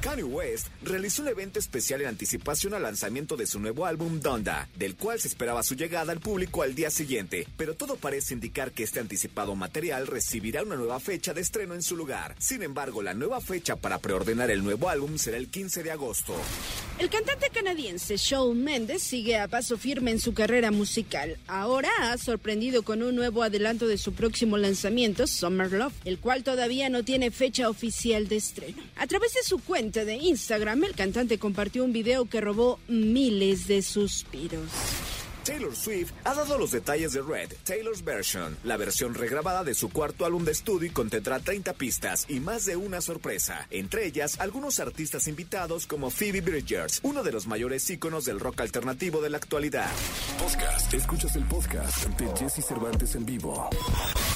Kanye West realizó un evento especial en anticipación al lanzamiento de su nuevo álbum Donda, del cual se esperaba su llegada al público al día siguiente, pero todo parece indicar que este anticipado material recibirá una nueva fecha de estreno en su lugar. Sin embargo, la nueva fecha para preordenar el nuevo álbum será el 15 de agosto. El cantante canadiense Shawn Mendes sigue a paso firme en su carrera musical. Ahora ha sorprendido con un nuevo adelanto de su próximo lanzamiento, Summer Love, el cual todavía no tiene fecha oficial de estreno. A través de su cuenta de Instagram, el cantante compartió un video que robó miles de suspiros. Taylor Swift ha dado los detalles de Red, Taylor's Version, la versión regrabada de su cuarto álbum de estudio y contendrá 30 pistas y más de una sorpresa, entre ellas algunos artistas invitados como Phoebe Bridgers, uno de los mayores íconos del rock alternativo de la actualidad. Podcast. Escuchas el podcast de Jesse Cervantes en vivo.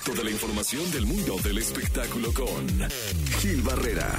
Toda la información del mundo del espectáculo con Gil Barrera.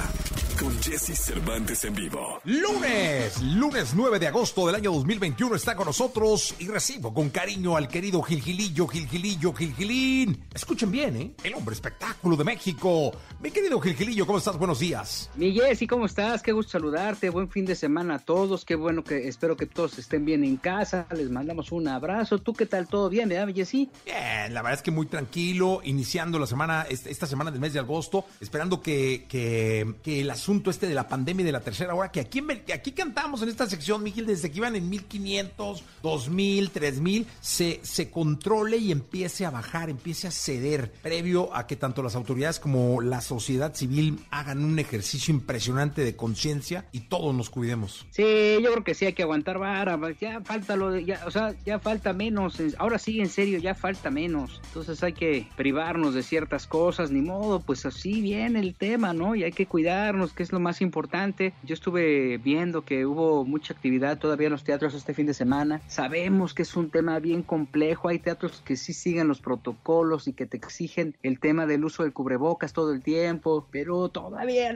Con Jesse Cervantes en vivo. Lunes, lunes 9 de agosto del año 2021 está con nosotros y recibo con cariño al querido Gilgilillo, Gilgilillo, Gilgilín. Escuchen bien, ¿eh? El hombre espectáculo de México. Mi querido Gilgilillo, ¿cómo estás? Buenos días. Mi Jessy, ¿cómo estás? Qué gusto saludarte. Buen fin de semana a todos. Qué bueno que espero que todos estén bien en casa. Les mandamos un abrazo. ¿Tú qué tal? ¿Todo bien, verdad, Jessy? Bien, la verdad es que muy tranquilo, iniciando la semana, esta semana del mes de agosto, esperando que, que, que el asunto este de la pandemia y de la tercera hora, que aquí, aquí cantamos en esta sección, Miguel, desde que iban en 1500, 2000, 3000, se, se controle y empiece a bajar, empiece a ceder, previo a que tanto las autoridades como la sociedad civil hagan un ejercicio impresionante de conciencia y todos nos cuidemos. Sí, yo creo que sí hay que aguantar vara, ya falta lo de, ya, o sea, ya falta menos, ahora sí en serio, ya falta menos, entonces hay que privarnos de ciertas cosas, ni modo, pues así viene el tema, ¿no? Y hay que cuidarnos, que es lo más importante. Yo estuve viendo que hubo mucha actividad todavía en los teatros este fin de semana. Sabemos que es un tema bien complejo. Hay teatros que sí siguen los protocolos y que te exigen el tema del uso del cubrebocas todo el tiempo, pero todavía,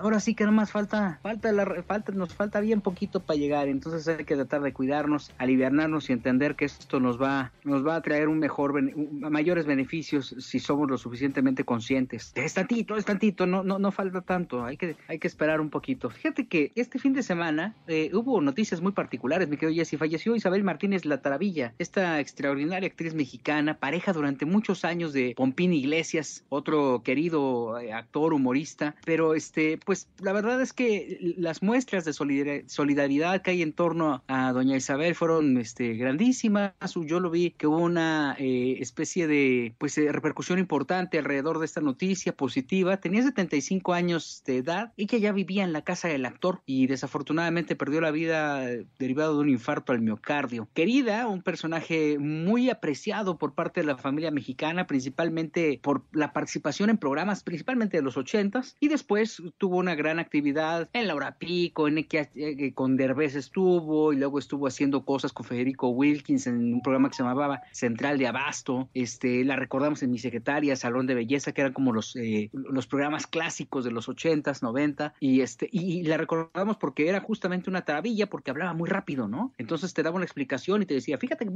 ahora sí que nomás falta, falta, la, falta, nos falta bien poquito para llegar. Entonces hay que tratar de cuidarnos, aliviarnos y entender que esto nos va, nos va a traer un mejor, mayores beneficios si somos lo suficientemente conscientes. Es tantito, es tantito, no, no, no falta tanto. Hay que, hay que esperar un poquito. Fíjate que este fin de semana eh, hubo noticias muy particulares, mi querido Jessy. Falleció Isabel Martínez La Taravilla, esta extraordinaria actriz mexicana, pareja durante muchos años de Pompín Iglesias, otro querido eh, actor, humorista. Pero este, pues la verdad es que las muestras de solidaridad que hay en torno a doña Isabel fueron este, grandísimas. Yo lo vi que hubo una eh, especie de pues repercusión importante alrededor de esta noticia positiva. Tenía 75 años de edad que ya vivía en la casa del actor y desafortunadamente perdió la vida derivado de un infarto al miocardio. Querida, un personaje muy apreciado por parte de la familia mexicana, principalmente por la participación en programas, principalmente de los ochentas, y después tuvo una gran actividad en Laura Pico, en que eh, con Derbez estuvo, y luego estuvo haciendo cosas con Federico Wilkins en un programa que se llamaba Central de Abasto. Este, la recordamos en Mi Secretaria, Salón de Belleza, que eran como los, eh, los programas clásicos de los ochentas, noventas y este y la recordamos porque era justamente una trabilla porque hablaba muy rápido, ¿no? Entonces te daba una explicación y te decía, fíjate,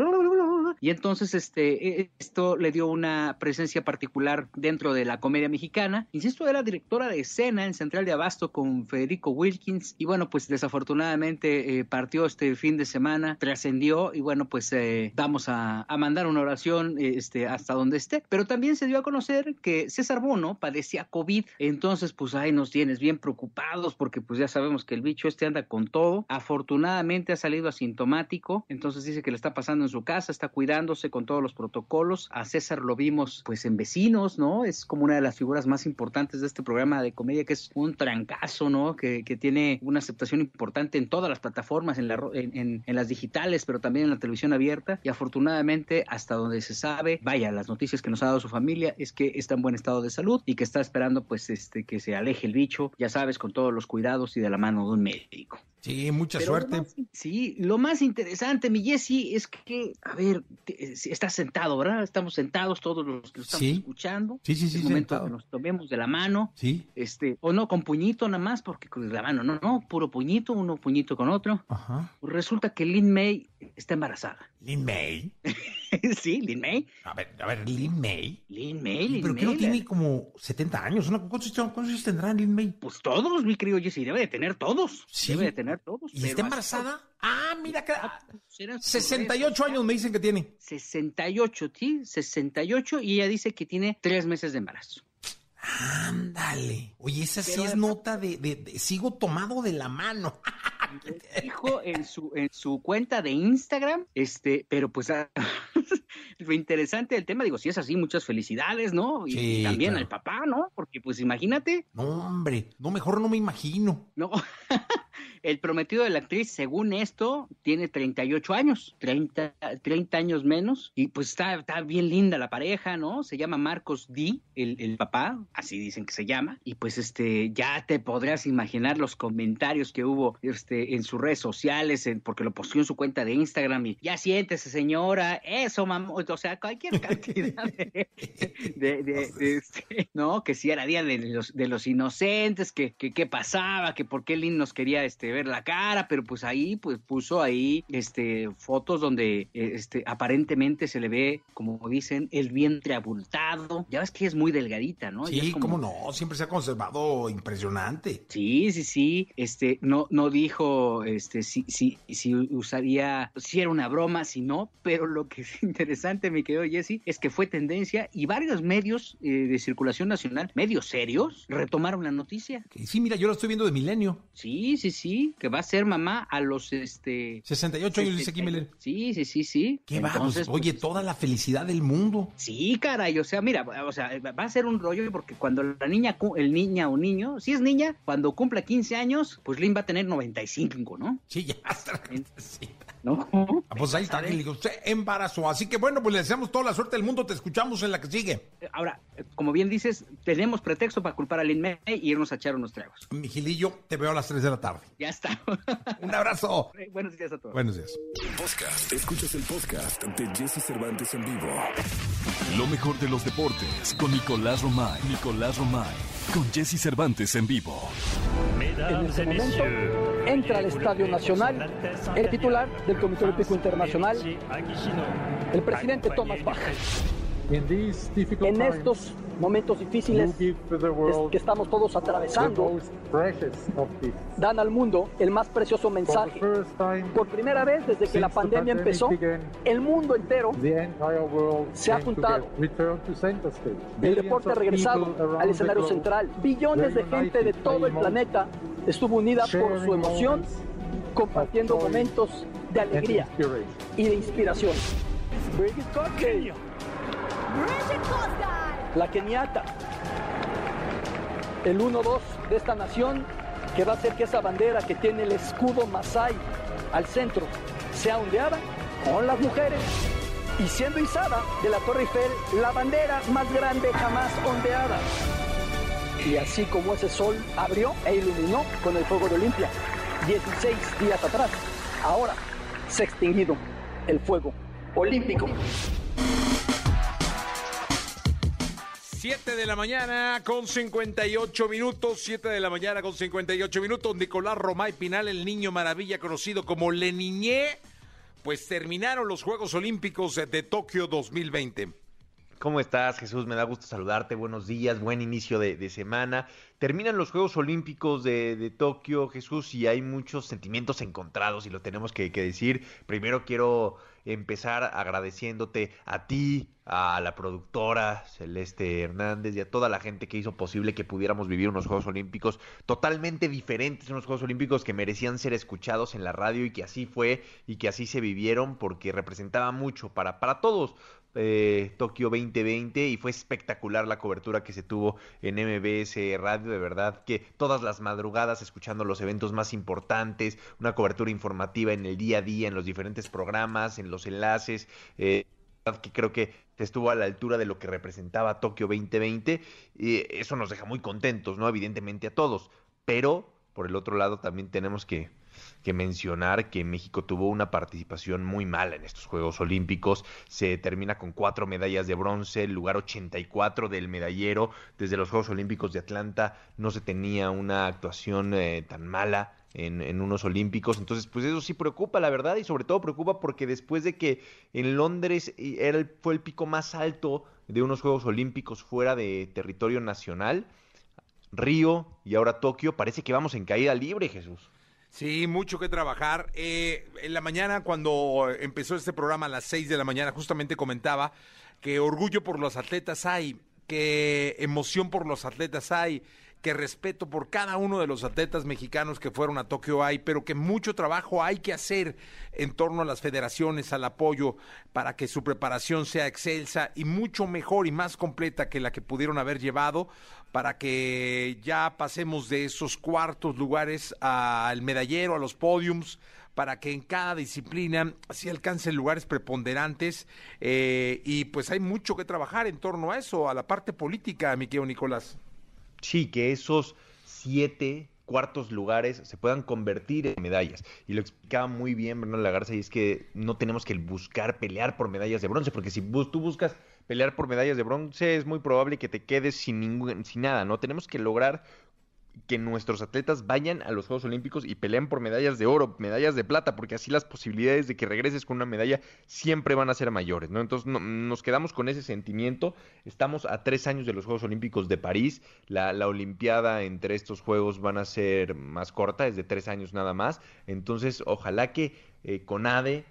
y entonces este e, esto le dio una presencia particular dentro de la comedia mexicana. Insisto, era directora de escena en Central de Abasto con Federico Wilkins y bueno, pues desafortunadamente eh, partió este fin de semana, trascendió y bueno, pues eh, vamos a, a, mandar una oración este hasta donde esté. Pero también se dio a conocer que César Bono padecía COVID, entonces pues ahí nos tienes bien preocupados porque pues ya sabemos que el bicho este anda con todo. Afortunadamente ha salido asintomático, entonces dice que le está pasando en su casa, está cuidándose con todos los protocolos. A César lo vimos pues en Vecinos, ¿no? Es como una de las figuras más importantes de este programa de comedia que es un trancazo, ¿no? Que, que tiene una aceptación importante en todas las plataformas, en, la, en, en, las digitales, pero también en la televisión abierta. Y afortunadamente, hasta donde se sabe, vaya, las noticias que nos ha dado su familia es que está en buen estado de salud y que está esperando pues este que se aleje el bicho, ya sabes, con todos los cuidados y de la mano de un médico. Sí, mucha suerte. sí, lo más interesante, mi Jesse, es que, a ver, estás sentado, ¿verdad? Estamos sentados todos los que lo estamos escuchando. Sí, sí, sí. Es momento que nos tomemos de la mano. Sí. Este, o no, con puñito nada más, porque con la mano, no, no, puro puñito, uno puñito con otro. Ajá. Pues resulta que Lin May está embarazada. ¿Lin May? sí, Lin May. A ver, a ver, Lin May. Lin May, Lin ¿Pero May. qué no tiene como 70 años? ¿Cuántos, años tendrá Lin May? Pues todos, mi querido Jesse, debe de tener todos. Sí. Debe de tener todos. ¿Y está embarazada? Ah, mira, que... 68 años me dicen que tiene. 68, sí, 68 y ella dice que tiene tres meses de embarazo. Ándale. Oye, esa sí es nota de, de, sigo tomado de la mano. Dijo en su en su cuenta de Instagram, este, pero pues ah, lo interesante del tema, digo, si es así, muchas felicidades, ¿no? Y, Sí, también claro. al papá, ¿no? Porque pues imagínate, No, hombre, no, mejor no me imagino. ¿no? El prometido de la actriz, según esto, tiene 38 años, 30, 30 años menos, y pues está, está bien linda la pareja, ¿no? Se llama Marcos D, el, el papá, así dicen que se llama, y pues este, ya te podrás imaginar los comentarios que hubo este, en sus redes sociales, en- porque lo posteó en su cuenta de Instagram, y ya siéntese señora, eso mamá, o sea, cualquier cantidad de, de- de- de, este, ¿no? Que si era día de los, de los inocentes, que, que qué pasaba, que por qué Lynn nos quería este, ver la cara, pero pues ahí pues puso ahí este, fotos donde eh, este, aparentemente se le ve, como dicen, el vientre abultado. Ya ves que es muy delgadita, ¿no? Sí, como- cómo no, siempre se ha conservado impresionante. Sí, sí, sí. Este, no, no dijo, este, si, si, si usaría, si era una broma, si no, pero lo que es interesante, mi querido Jesse, es que fue tendencia y varios medios eh, de circulación nacional, medios serios, retomaron la noticia. Sí, mira, yo lo estoy viendo de milenio. Sí, sí, sí, que va a ser mamá a los, este... 68 años, dice aquí Miller. Sí, sí, sí, sí. ¿Qué va? Pues, Entonces, oye, pues, toda la felicidad del mundo. Sí, caray, o sea, mira, o sea, va a ser un rollo porque cuando la niña, el niña o niño, si es niña, cuando cumpla 15 años, pues Lynn va a tener 95, ¿no? Sí, ya está. Sí. ¿No? Ah, Pues ahí está, que le digo, usted embarazó. Así que bueno, pues le deseamos toda la suerte del mundo. Te escuchamos en la que sigue. Ahora, como bien dices, tenemos pretexto para culpar a Lin May y irnos a echar unos tragos. Miguelillo, te veo a las 3 de la tarde. Ya está. Un abrazo. Buenos días a todos. Buenos días. Podcast. Escuchas el podcast de Jesse Cervantes en vivo. Lo mejor de los deportes con Nicolás Romay. Nicolás Romay. Con Jesse Cervantes en vivo. En ese momento entra al Estadio Nacional el titular del Comité Olímpico Internacional, el presidente Thomas Bach. En estos momentos difíciles es- que estamos todos atravesando, dan al mundo el más precioso mensaje. Por primera vez desde que la pandemia empezó, el mundo entero se ha juntado. El deporte ha regresado al escenario central. Billones de gente de todo el planeta estuvo unida por su emoción, compartiendo momentos de alegría y de inspiración. La keniata, el 1-2 de esta nación que va a hacer que esa bandera que tiene el escudo Masai al centro sea ondeada con las mujeres y siendo izada de la Torre Eiffel la bandera más grande jamás ondeada. Y así como ese sol abrió e iluminó con el fuego de Olimpia 16 días atrás, ahora se ha extinguido el fuego olímpico. 7 de la mañana con 58 minutos, 7 de la mañana con 58 minutos. Nicolás Romay Pinal, el niño maravilla conocido como Le Niñé, pues terminaron los Juegos Olímpicos de Tokio 2020. ¿Cómo estás, Jesús? Me da gusto saludarte. Buenos días, buen inicio de, semana. Terminan los Juegos Olímpicos de, Tokio, Jesús, y hay muchos sentimientos encontrados y lo tenemos que, que decir. Primero quiero empezar agradeciéndote a ti, a la productora Celeste Hernández y a toda la gente que hizo posible que pudiéramos vivir unos Juegos Olímpicos totalmente diferentes, unos Juegos Olímpicos que merecían ser escuchados en la radio y que así fue y que así se vivieron porque representaba mucho para, para todos eh, Tokio 2020 y fue espectacular la cobertura que se tuvo en MBS Radio, de verdad que todas las madrugadas escuchando los eventos más importantes, una cobertura informativa en el día a día, en los diferentes programas, en los enlaces, eh, que creo que estuvo a la altura de lo que representaba Tokio 2020 y eso nos deja muy contentos, ¿no? Evidentemente a todos, pero por el otro lado también tenemos que, que, mencionar que México tuvo una participación muy mala en estos Juegos Olímpicos. Se termina con cuatro medallas de bronce, el lugar 84 del medallero. Desde los Juegos Olímpicos de Atlanta no se tenía una actuación eh, tan mala. En, en, unos olímpicos. Entonces, pues eso sí preocupa, la verdad, y sobre todo preocupa porque después de que en Londres era el, fue el pico más alto de unos Juegos Olímpicos fuera de territorio nacional, Río y ahora Tokio, parece que vamos en caída libre, Jesús. Sí, mucho que trabajar. Eh, en la mañana, cuando empezó este programa a las 6 de la mañana, justamente comentaba que orgullo por los atletas hay, que emoción por los atletas hay, que respeto por cada uno de los atletas mexicanos que fueron a Tokio hay, pero que mucho trabajo hay que hacer en torno a las federaciones, al apoyo, para que su preparación sea excelsa y mucho mejor y más completa que la que pudieron haber llevado, para que ya pasemos de esos cuartos lugares al medallero, a los podiums, para que en cada disciplina se alcancen lugares preponderantes eh, y pues hay mucho que trabajar en torno a eso, a la parte política, mi querido Nicolás. Sí, que esos siete cuartos lugares se puedan convertir en medallas. Y lo explicaba muy bien Bernardo Lagarza, y es que no tenemos que buscar pelear por medallas de bronce, porque si tú buscas pelear por medallas de bronce, es muy probable que te quedes sin, ningún, sin nada, ¿no? Tenemos que lograr que nuestros atletas vayan a los Juegos Olímpicos y peleen por medallas de oro, medallas de plata, porque así las posibilidades de que regreses con una medalla siempre van a ser mayores, ¿no? Entonces nos quedamos con ese sentimiento. Estamos a tres años de los Juegos Olímpicos de París. La, la Olimpiada entre estos Juegos van a ser más corta, es de tres años nada más. Entonces, ojalá que eh, CONADE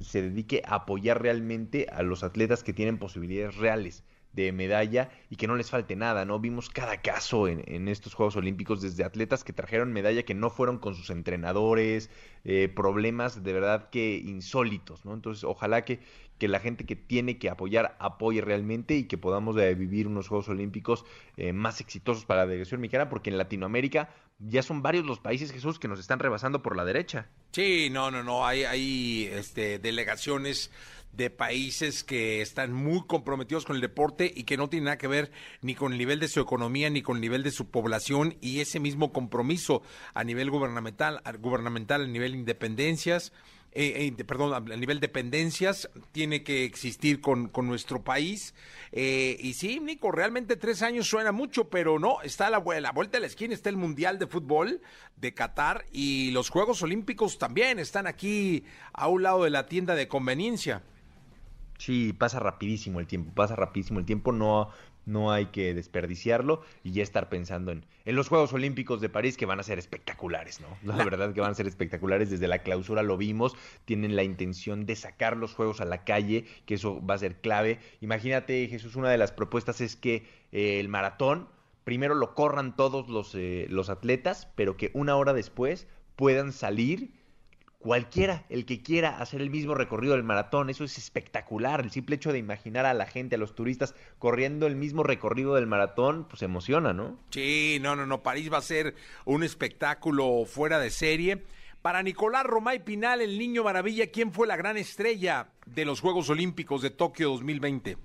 se dedique a apoyar realmente a los atletas que tienen posibilidades reales de medalla y que no les falte nada, ¿no? Vimos cada caso en, estos Juegos Olímpicos, desde atletas que trajeron medalla que no fueron con sus entrenadores, eh, problemas de verdad que insólitos, ¿no? Entonces, ojalá que, que la gente que tiene que apoyar apoye realmente y que podamos vivir unos Juegos Olímpicos eh, más exitosos para la delegación mexicana, porque en Latinoamérica ya son varios los países, Jesús, que nos están rebasando por la derecha. Sí, no, no, no, hay, hay este, delegaciones de países que están muy comprometidos con el deporte y que no tienen nada que ver ni con el nivel de su economía ni con el nivel de su población y ese mismo compromiso a nivel gubernamental, gubernamental a nivel independencias. Eh, eh, perdón, a nivel dependencias, tiene que existir con, con nuestro país. Eh, y sí, Nico, realmente tres años suena mucho, pero no, está a la, la vuelta de la esquina, está el Mundial de Fútbol de Qatar y los Juegos Olímpicos también están aquí a un lado de la tienda de conveniencia. Sí, pasa rapidísimo el tiempo, pasa rapidísimo el tiempo, no, no hay que desperdiciarlo y ya estar pensando en, en los Juegos Olímpicos de París que van a ser espectaculares, ¿no? La verdad que van a ser espectaculares, desde la clausura lo vimos, tienen la intención de sacar los Juegos a la calle, que eso va a ser clave. Imagínate, Jesús, una de las propuestas es que eh, el maratón, primero lo corran todos los, eh, los atletas, pero que una hora después puedan salir cualquiera, el que quiera hacer el mismo recorrido del maratón, eso es espectacular. El simple hecho de imaginar a la gente, a los turistas, corriendo el mismo recorrido del maratón, pues emociona, ¿no? Sí, no, no, no, París va a ser un espectáculo fuera de serie. Para Nicolás Romay Pinal, el niño maravilla, ¿quién fue la gran estrella de los Juegos Olímpicos de Tokio 2020?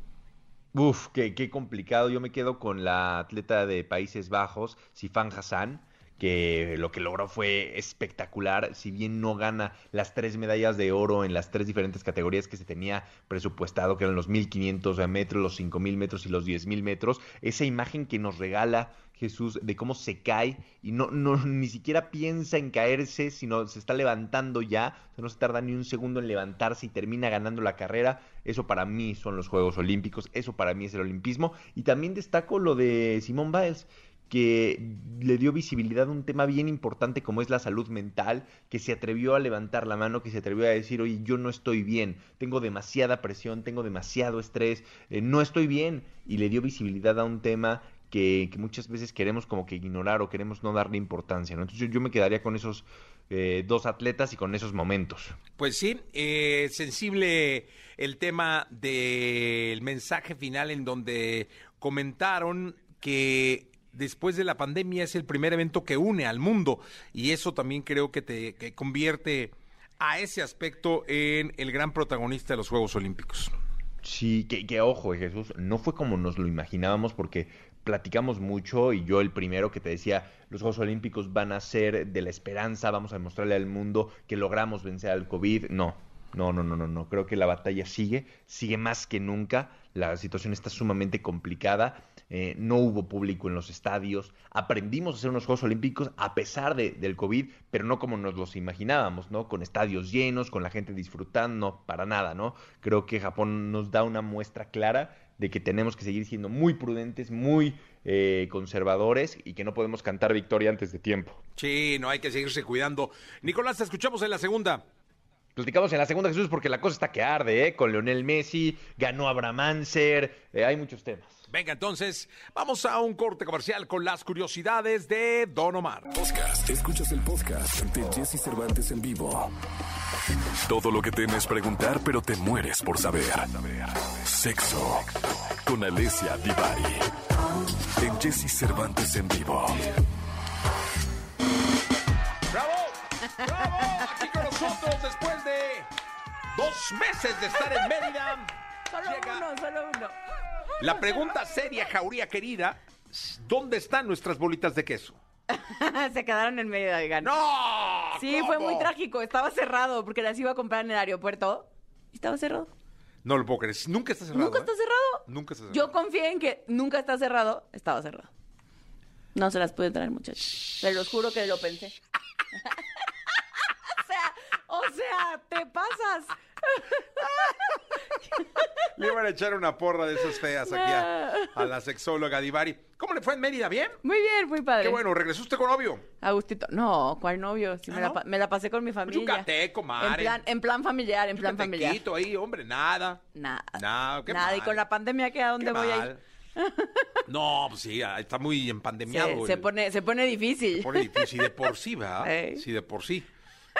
Uf, qué, qué complicado. Yo me quedo con la atleta de Países Bajos, Sifan Hassan que lo que logró fue espectacular, si bien no gana las tres medallas de oro en las tres diferentes categorías que se tenía presupuestado, que eran los 1500 metros, los 5000 metros y los 10000 metros, esa imagen que nos regala Jesús de cómo se cae y no, no ni siquiera piensa en caerse, sino se está levantando ya, no se tarda ni un segundo en levantarse y termina ganando la carrera, eso para mí son los Juegos Olímpicos, eso para mí es el olimpismo y también destaco lo de Simón Biles que le dio visibilidad a un tema bien importante como es la salud mental, que se atrevió a levantar la mano, que se atrevió a decir, oye, yo no estoy bien, tengo demasiada presión, tengo demasiado estrés, eh, no estoy bien, y le dio visibilidad a un tema que, muchas veces queremos como que ignorar o queremos no darle importancia, ¿no? Entonces yo, me quedaría con esos eh, dos atletas y con esos momentos. Pues sí, eh, sensible el tema del mensaje final en donde comentaron que después de la pandemia es el primer evento que une al mundo y eso también creo que te convierte a ese aspecto en el gran protagonista de los Juegos Olímpicos. Sí, que, que, ojo, Jesús, no fue como nos lo imaginábamos porque platicamos mucho y yo el primero que te decía, los Juegos Olímpicos van a ser de la esperanza, vamos a demostrarle al mundo que logramos vencer al COVID. No, no, no, no, no, no. Creo que la batalla sigue, sigue más que nunca. La situación está sumamente complicada. Eh, no hubo público en los estadios. Aprendimos a hacer unos Juegos Olímpicos a pesar de, del COVID, pero no como nos los imaginábamos, ¿no? Con estadios llenos, con la gente disfrutando, para nada, ¿no? Creo que Japón nos da una muestra clara de que tenemos que seguir siendo muy prudentes, muy eh, conservadores y que no podemos cantar victoria antes de tiempo. Sí, no hay que seguirse cuidando. Nicolás, te escuchamos en la segunda. Platicamos en la segunda, Jesús, porque la cosa está que arde, ¿eh? Con Leonel Messi, ganó Abraham Anser, eh, hay muchos temas. Venga, entonces, vamos a un corte comercial con las curiosidades de Don Omar. Podcast. Escuchas el podcast de Jesse Cervantes en vivo. Todo lo que temes preguntar, pero te mueres por saber. Sexo. Con Alessia Divari. En Jesse Cervantes en vivo. ¡Bravo! ¡Bravo! Aquí con nosotros después de dos meses de estar en Mérida. Solo llega uno, solo uno. La pregunta seria, Jauría querida, ¿dónde están nuestras bolitas de queso? Se quedaron en de gana. ¡No! Sí, fue muy trágico. Estaba cerrado porque las iba a comprar en el aeropuerto. Y estaba cerrado. No lo puedo creer. Nunca está cerrado. ¿Nunca ¿eh? está cerrado? Nunca está cerrado. Yo confié en que nunca está cerrado. Estaba cerrado. No se las pude traer, muchachos. Se los juro que lo pensé. o sea, te pasas. Le iban a echar una porra de esas feas aquí a, a la sexóloga Divari. ¿Cómo le fue en Mérida? ¿Bien? Muy bien, muy padre. Qué bueno, ¿regresó usted con novio? Agustito. No, ¿cuál novio? Sí, ¿Ah, me, la, no? pa- me la pasé con mi familia. yucateco, En madre. plan, en plan familiar, en plan familiar. Ahí, hombre, nada. Nada. No, qué Nada. Y con la pandemia, ¿qué? ¿A dónde Qué voy a ir? No, pues sí, está muy empandemiado. Se, se pone, se pone difícil. se pone difícil. de por sí, ¿verdad? Ey. Sí, de por sí.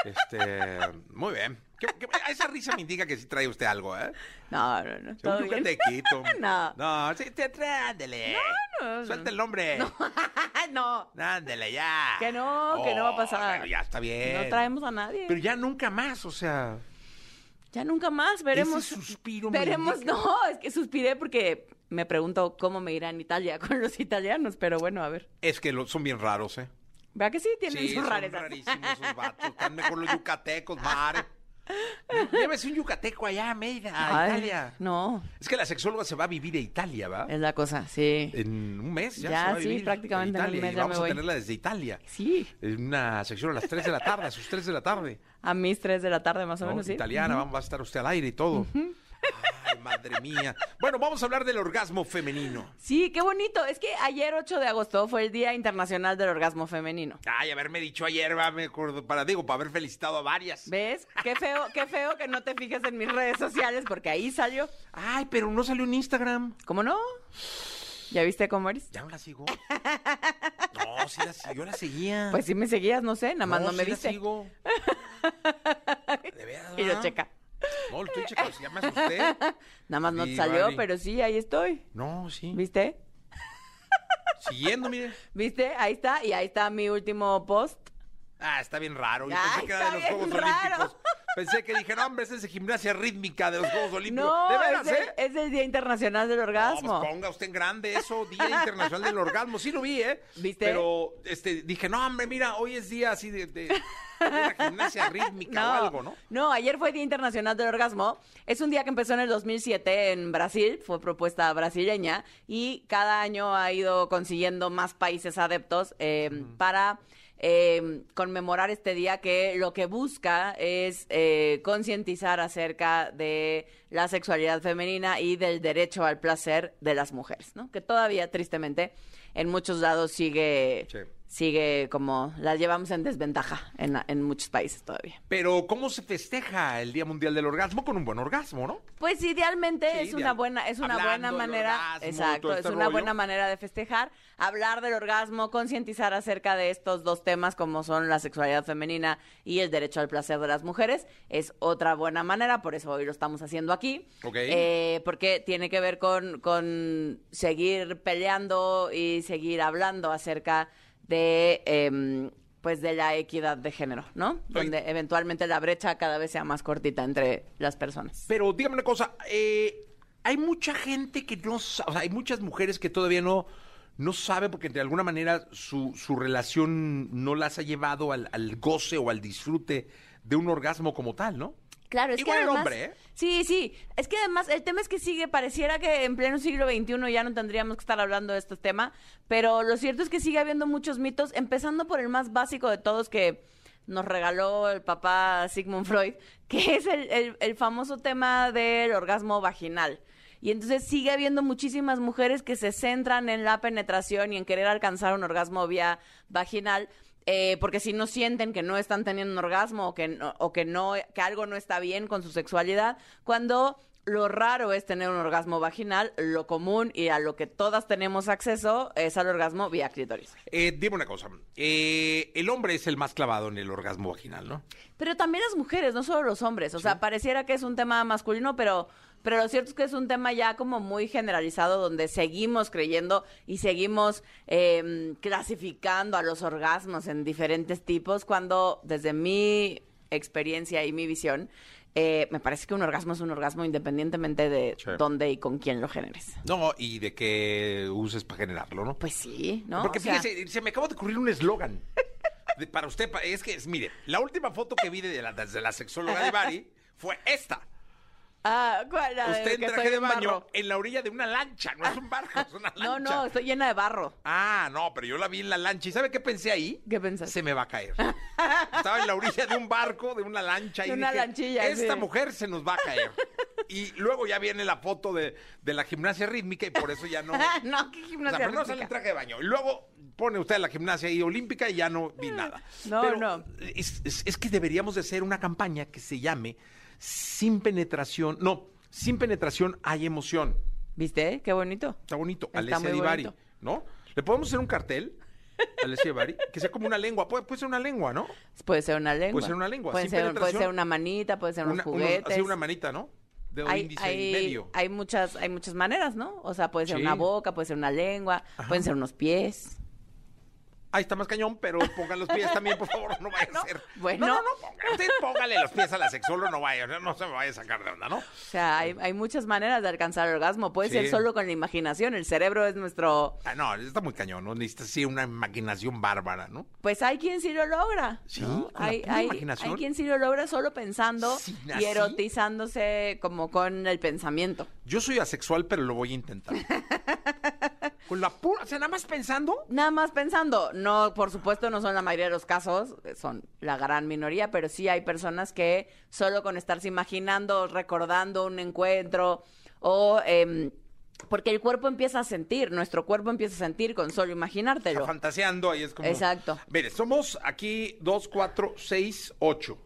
Este, muy bien. ¿Qué- qué- esa risa me indica que sí trae usted algo, ¿eh? No, no, no. Todo bien. yucatequito. No. No, sí, te trae, ándele. No, no, Suelta el nombre. no. Ándele, ya. Que no, que no va a Oh, pasar. bueno, ya está bien. No traemos a nadie. Pero ya nunca más, o sea. Ya nunca más veremos. Ese suspiro Veremos, no, es que suspiré porque me pregunto cómo me irá en Italia con los italianos, pero bueno, a ver. Es que lo- son bien raros, ¿eh? ¿Verdad que sí? Tienen Sí, sus son rarezas. rarísimos esos vatos. Están mejor los yucatecos, madre. Llévese un yucateco allá a Mérida, a Ay, Italia. No, Es que la sexóloga se va a vivir a Italia, ¿va? es la cosa, sí. En un mes ya, Ya, se va a sí, vivir prácticamente a en un Italia mes y ya vamos me voy. a tenerla desde Italia. Sí, En una sección a las 3 de la tarde, a sus 3 de la tarde. a mis 3 de la tarde más o ¿no? menos, sí. Italiana, vamos, va a estar usted al aire y todo. Ay, madre mía. Bueno, vamos a hablar del orgasmo femenino. Sí, qué bonito. Es que ayer 8 de agosto fue el Día Internacional del Orgasmo Femenino. Ay, haberme dicho ayer, va, me acuerdo, para, digo, para haber felicitado a varias. ¿Ves? Qué feo, qué feo que no te fijes en mis redes sociales porque ahí salió. Ay, pero no salió en Instagram. ¿Cómo no? ¿Ya viste cómo eres? ¿Ya no la sigo? No, sí la yo la seguía. Pues si me seguías, no sé, nada más no, sí me la viste. sigo. De veras, Y lo checa. No, estoy checando, si ya me asusté. Nada más no te salió, vale. pero sí, ahí estoy. No, sí. ¿Viste? Siguiendo, mire. ¿Viste? Ahí está. Y ahí está mi último post. Ah, está bien raro. Yo Ay, pensé que era de los Juegos raro. Olímpicos. Pensé que dije, no, hombre, ese es gimnasia rítmica de los Juegos Olímpicos. No, ¿De veras, es, el, eh? es el Día Internacional del No, Orgasmo. pues ponga usted en grande eso, Día Internacional del Orgasmo. Sí lo vi, ¿eh? ¿Viste? Pero este, dije, no, hombre, mira, hoy es día así de, de, de una gimnasia rítmica o algo, ¿no? No, ayer fue Día Internacional del Orgasmo. Es un día que empezó en el 2007 en Brasil, fue propuesta brasileña y cada año ha ido consiguiendo más países adeptos eh, para eh, conmemorar este día que lo que busca es eh, concientizar acerca de la sexualidad femenina y del derecho al placer de las mujeres, ¿no? Que todavía, tristemente, en muchos lados sigue... Sigue como la llevamos en desventaja en, en muchos países todavía. Pero, ¿cómo se festeja el Día Mundial del Orgasmo? Con un buen orgasmo, ¿no? Pues idealmente Sí, es una buena, es una Hablando buena manera, orgasmo exacto, es este una rollo. buena manera de festejar, hablar del orgasmo, concientizar acerca de estos dos temas como son la sexualidad femenina y el derecho al placer de las mujeres, es otra buena manera, por eso hoy lo estamos haciendo aquí, Ok. Eh, porque tiene que ver con, con seguir peleando y seguir hablando acerca de em, pues de la equidad de género, ¿no? Donde eventualmente la brecha cada vez sea más cortita entre las personas. Pero dígame una cosa, eh, hay mucha gente que no, o sea, hay muchas mujeres que todavía no, no sabe porque de alguna manera su, su relación no las ha llevado al, al goce o al disfrute de un orgasmo como tal, ¿no? Claro, es Igual que además, hombre, ¿eh? Sí, sí. Es que además el tema es que sigue, pareciera que en pleno siglo XXI ya no tendríamos que estar hablando de este tema, pero lo cierto es que sigue habiendo muchos mitos, empezando por el más básico de todos que nos regaló el papá Sigmund Freud, que es el, el- el famoso tema del orgasmo vaginal. Y entonces sigue habiendo muchísimas mujeres que se centran en la penetración y en querer alcanzar un orgasmo vía vaginal, eh, porque si no sienten que no están teniendo un orgasmo o que no, o que no, que algo no está bien con su sexualidad, cuando lo raro es tener un orgasmo vaginal, lo común y a lo que todas tenemos acceso es al orgasmo vía clítoris. Eh, dime una cosa. eh, el hombre es el más clavado en el orgasmo vaginal, ¿no? Pero también las mujeres, no solo los hombres. O sea, pareciera que es un tema masculino, pero, pero lo cierto es que es un tema ya como muy generalizado donde seguimos creyendo y seguimos eh, clasificando a los orgasmos en diferentes tipos cuando desde mi experiencia y mi visión, eh, me parece que un orgasmo es un orgasmo independientemente de dónde y con quién lo generes. No, y de que uses para generarlo, ¿no? Pues sí, ¿no? Porque O sea, fíjese, se me acaba de ocurrir un eslogan. Para usted, es que, es, mire, la última foto que vi de la, de la sexóloga de Bari fue esta. Ah, ¿cuál? La de Usted en que traje estoy de en baño barro. en la orilla de una lancha, no es un barco, es una lancha. No, no, estoy llena de barro. Ah, no, pero yo la vi en la lancha. ¿Y sabe qué pensé ahí? ¿Qué pensaste? Se me va a caer. Estaba en la orilla de un barco, de una lancha. y De una dije, lanchilla, Esta sí. mujer se nos va a caer. Y luego ya viene la foto de, de la gimnasia rítmica y por eso ya no... no, qué O sea, gimnasia primero sale rítmica. el traje de baño. Y luego pone usted la gimnasia ahí olímpica y ya no vi nada. No, Pero no. Es, es- es que deberíamos de hacer una campaña que se llame Sin penetración... No, sin penetración hay emoción. ¿Viste? Qué bonito. Está bonito. Está Alessia muy Divari, bonito. ¿no? Le podemos hacer un cartel, Alessia Divari, que sea como una lengua. Puede, puede ser una lengua, ¿no? Puede ser una lengua. Puede ser una lengua, Puede sin ser, puede penetración. ser una manita, puede ser unos Una, unos- juguetes. así una manita, ¿no? Dedo hay, índice hay, y medio. hay muchas, hay muchas maneras, ¿no? O sea, puede ser Sí. una boca, puede ser una lengua, pueden ser unos pies. Ahí está más cañón, pero pongan los pies también, por favor, no vaya a ser. bueno. No, no, no, usted póngale los pies a la sexóloga, no vaya, no se me vaya a sacar de onda, ¿no? O sea, hay, hay muchas maneras de alcanzar el orgasmo. Puede Sí. ser solo con la imaginación. El cerebro es nuestro... Ah, no, está muy cañón, ¿no? Necesita sí una imaginación bárbara, ¿no? Pues hay quien sí lo logra. Sí, Hay, hay, hay quien sí lo logra solo pensando Sí, y erotizándose como con el pensamiento. Yo soy asexual, pero lo voy a intentar. Con la pura, o sea, nada más pensando. Nada más pensando, no, por supuesto no son la mayoría de los casos, eh, son la gran minoría, pero sí hay personas que solo con estarse imaginando, recordando un encuentro o... em, porque el cuerpo empieza a sentir, nuestro cuerpo empieza a sentir con solo imaginártelo. fantaseando, ahí es como. Exacto. Mire, somos aquí dos, cuatro, seis, ocho.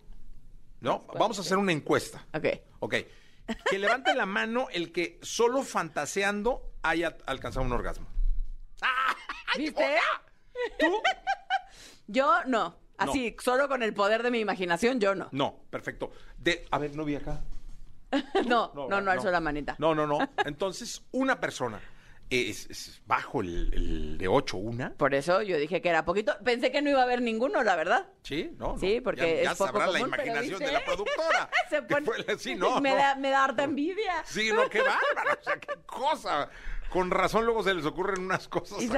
¿No? Vamos a hacer una encuesta. Ok. Ok. Que levante la mano el que solo fantaseando haya alcanzado un orgasmo. ¿Viste? ¿Tú? Yo no. Así, solo con el poder de mi imaginación, yo no. No, perfecto. De, a ver, no vi acá. No, no, no, alzo la manita. No, no, no. Entonces, una persona es, es bajo el, el de ocho, una. Por eso yo dije que era poquito. Pensé que no iba a haber ninguno, la verdad. Sí, no. no. Sí, porque ya, ya es poco sabrá la común, imaginación de la productora. Se pone- fue así, no, me, no. Da, me da harta envidia. Sí, no, qué bárbaro. O sea, qué cosa. Con razón luego se les ocurren unas cosas así.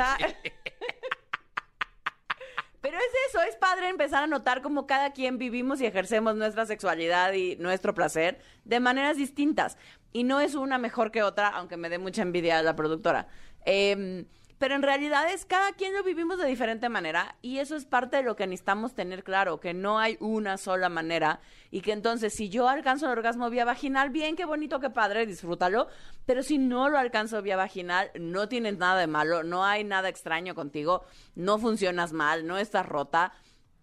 Pero es eso, es padre empezar a notar cómo cada quien vivimos y ejercemos nuestra sexualidad y nuestro placer de maneras distintas. Y no es una mejor que otra, aunque me dé mucha envidia la productora. Em, pero en realidad es cada quien lo vivimos de diferente manera y eso es parte de lo que necesitamos tener claro, que no hay una sola manera y que entonces si yo alcanzo el orgasmo vía vaginal, bien, qué bonito, qué padre, disfrútalo, pero si no lo alcanzo vía vaginal, no tienes nada de malo, no hay nada extraño contigo, no funcionas mal, no estás rota,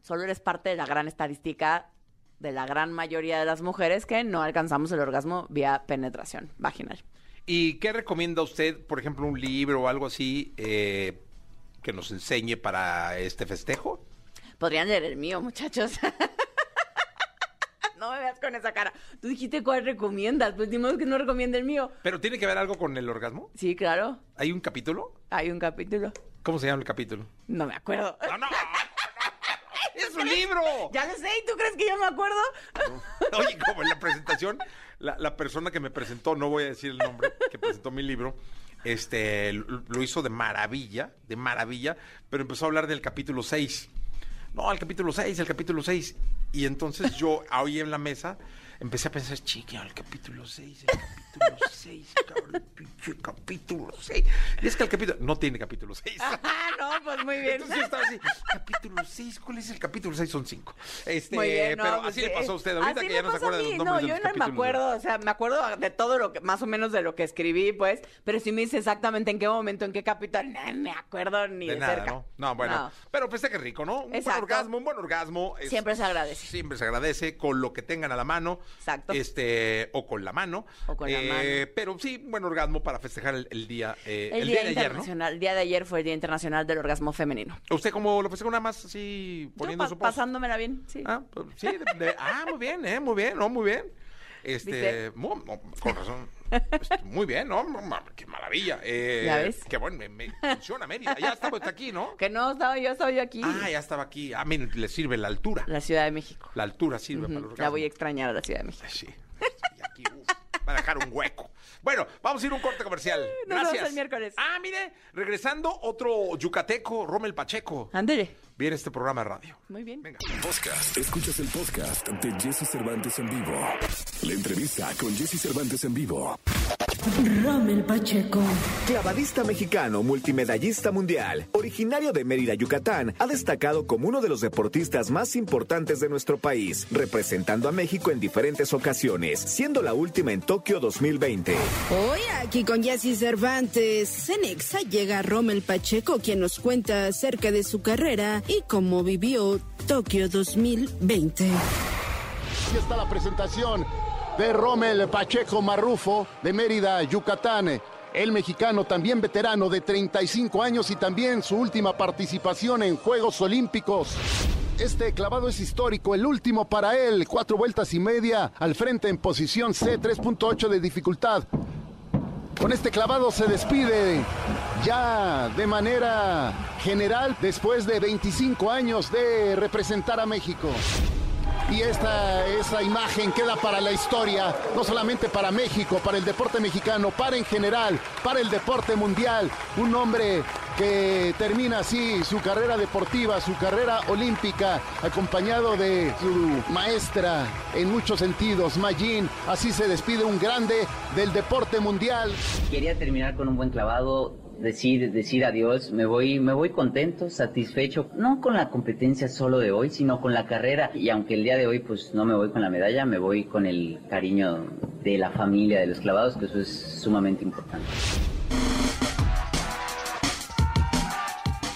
solo eres parte de la gran estadística de la gran mayoría de las mujeres que no alcanzamos el orgasmo vía penetración vaginal. ¿Y qué recomienda usted, por ejemplo, un libro o algo así eh, que nos enseñe para este festejo? Podrían leer el mío, muchachos. no me veas con esa cara. Tú dijiste cuál recomiendas, pues dimos que no recomienda el mío. ¿Pero tiene que ver algo con el orgasmo? Sí, claro. ¿Hay un capítulo? Hay un capítulo. ¿Cómo se llama el capítulo? No me acuerdo. ¡No, no! ¡Es un libro! Ya lo sé, ¿y tú crees que yo me acuerdo? Oye, como en la presentación, la, la persona que me presentó, no voy a decir el nombre, que presentó mi libro, este, lo hizo de maravilla, de maravilla, pero empezó a hablar del capítulo 6. No, el capítulo 6, el capítulo 6. Y entonces yo ahí en la mesa empecé a pensar, chique, el capítulo 6, el capítulo 6, cabrón, pinche capítulo 6. Y es que el capítulo no tiene capítulo 6. Ah, no, pues muy bien. Entonces yo estaba así, capítulo 6, ¿cuál es el capítulo 6? Son 5. Este, Muy bien, no, pero pues así le pasó a usted ahorita Así que ya no se acuerda de los nombres No, yo no me acuerdo, o sea, me acuerdo de todo lo que, más o menos de lo que escribí, pues, pero si me dice exactamente en qué momento, en qué capítulo, no me acuerdo ni de, De nada, cerca. ¿no? No, bueno. No. Pero pues que rico, ¿no? Un buen Exacto. orgasmo, un buen orgasmo. es- Siempre se agradece. Siempre se agradece con lo que tengan a la mano. Exacto. Este, o con la mano. O con la Eh, mano. Pero sí, buen orgasmo para festejar el, el día, eh, El, el día, día de ayer, ¿no? el día de ayer fue el Día Internacional del Orgasmo Femenino. ¿Usted cómo lo festejó nada más así Yo poniendo pa- su post? pasándomela bien, sí. Ah, pues, sí, de- de- ah, muy bien, eh, muy bien, no, muy bien. Este, ¿Viste? mu- no, con razón. Este, Muy bien, ¿no? Qué maravilla. Eh, ¿Ya ves? Qué bueno, me, me funciona Mérida. Ya estaba aquí, ¿no? Que no estaba yo, estaba yo aquí. Ah, ya estaba aquí. Ah, miren, le sirve la altura. La Ciudad de México. La altura sirve para el orgasmo. La voy a extrañar a la Ciudad de México. Sí. Aquí, va a dejar un hueco. Bueno, vamos a ir a un corte comercial. Nos vemos Gracias. el miércoles. Ah, mire, regresando otro yucateco, Rommel Pacheco. Ándele. Viene este programa de radio. Muy bien. Venga. Podcast. Escuchas el podcast de Jesse Cervantes en vivo. La entrevista con Jesse Cervantes en vivo. Rommel Pacheco. Clavadista mexicano, multimedallista mundial, originario de Mérida, Yucatán, ha destacado como uno de los deportistas más importantes de nuestro país, representando a México en diferentes ocasiones, siendo la última en Tokio 2020. Hoy aquí con Jesse Cervantes, Cenexa llega Rommel Pacheco, quien nos cuenta acerca de su carrera y cómo vivió Tokio 2020. Aquí está la presentación de Rommel Pacheco Marrufo de Mérida, Yucatán. El mexicano también veterano de 35 años y también su última participación en Juegos Olímpicos. Este clavado es histórico, el último para él, cuatro vueltas y media al frente en posición C, 3.8 de dificultad. Con este clavado se despide ya de manera general después de 25 años de representar a México. Y esta, esa imagen queda para la historia, no solamente para México, para el deporte mexicano, para en general, para el deporte mundial. Un hombre que termina así su carrera deportiva, su carrera olímpica, acompañado de su maestra en muchos sentidos, Magin. Así se despide un grande del deporte mundial. Quería terminar con un buen clavado, decir, decir adiós. Me voy, me voy contento, satisfecho, no con la competencia solo de hoy, sino con la carrera. Y aunque el día de hoy pues no me voy con la medalla, me voy con el cariño de la familia de los clavados, que eso es sumamente importante.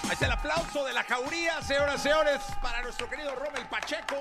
Ahí está el aplauso de la jauría, señoras y señores, para nuestro querido Rommel Pacheco.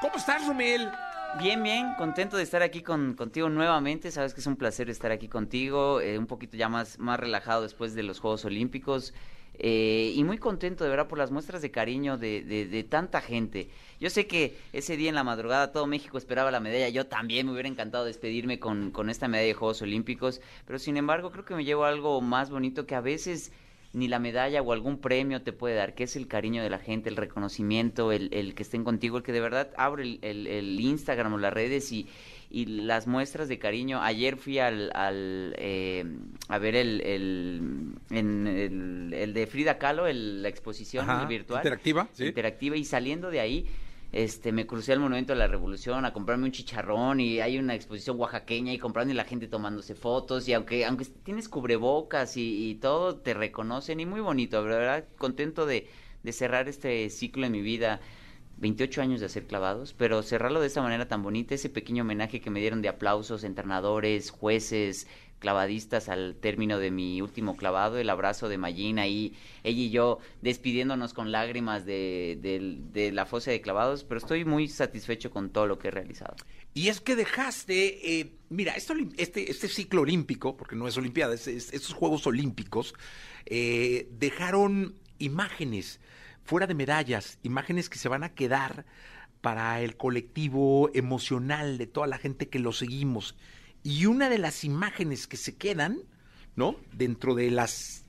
¿Cómo estás, Rommel? Bien, bien, contento de estar aquí con, contigo nuevamente. Sabes que es un placer estar aquí contigo, eh, un poquito ya más, más relajado después de los Juegos Olímpicos. eh, y muy contento de verdad por las muestras de cariño de, de- de tanta gente. Yo sé que ese día en la madrugada todo México esperaba la medalla. Yo también me hubiera encantado despedirme con, con esta medalla de Juegos Olímpicos. Pero sin embargo, creo que me llevo algo más bonito que a veces ni la medalla o algún premio te puede dar, que es el cariño de la gente, el reconocimiento, el, el que estén contigo, el que de verdad abre el, el- el Instagram o las redes y, y las muestras de cariño. Ayer fui al, al, eh, a ver el, el, en el, el de Frida Kahlo, el- la exposición Ajá, virtual. interactiva, sí. Interactiva y saliendo de ahí este, me crucé al Monumento de la Revolución a comprarme un chicharrón y hay una exposición oaxaqueña y comprando y la gente tomándose fotos y aunque aunque tienes cubrebocas y, y todo, te reconocen y muy bonito, verdad, contento de, de cerrar este ciclo en mi vida. 28 años de hacer clavados, pero cerrarlo de esta manera tan bonita, ese pequeño homenaje que me dieron de aplausos, entrenadores, jueces, clavadistas al término de mi último clavado, el abrazo de Mayín ahí, ella y yo despidiéndonos con lágrimas de, de- la fosa de clavados, pero estoy muy satisfecho con todo lo que he realizado. Y es que dejaste, eh, mira, este, este ciclo olímpico, porque no es Olimpiada, es- es- estos Juegos Olímpicos, eh, dejaron imágenes fuera de medallas, imágenes que se van a quedar para el colectivo emocional de toda la gente que lo seguimos. Y una de las imágenes que se quedan, ¿no? Dentro de las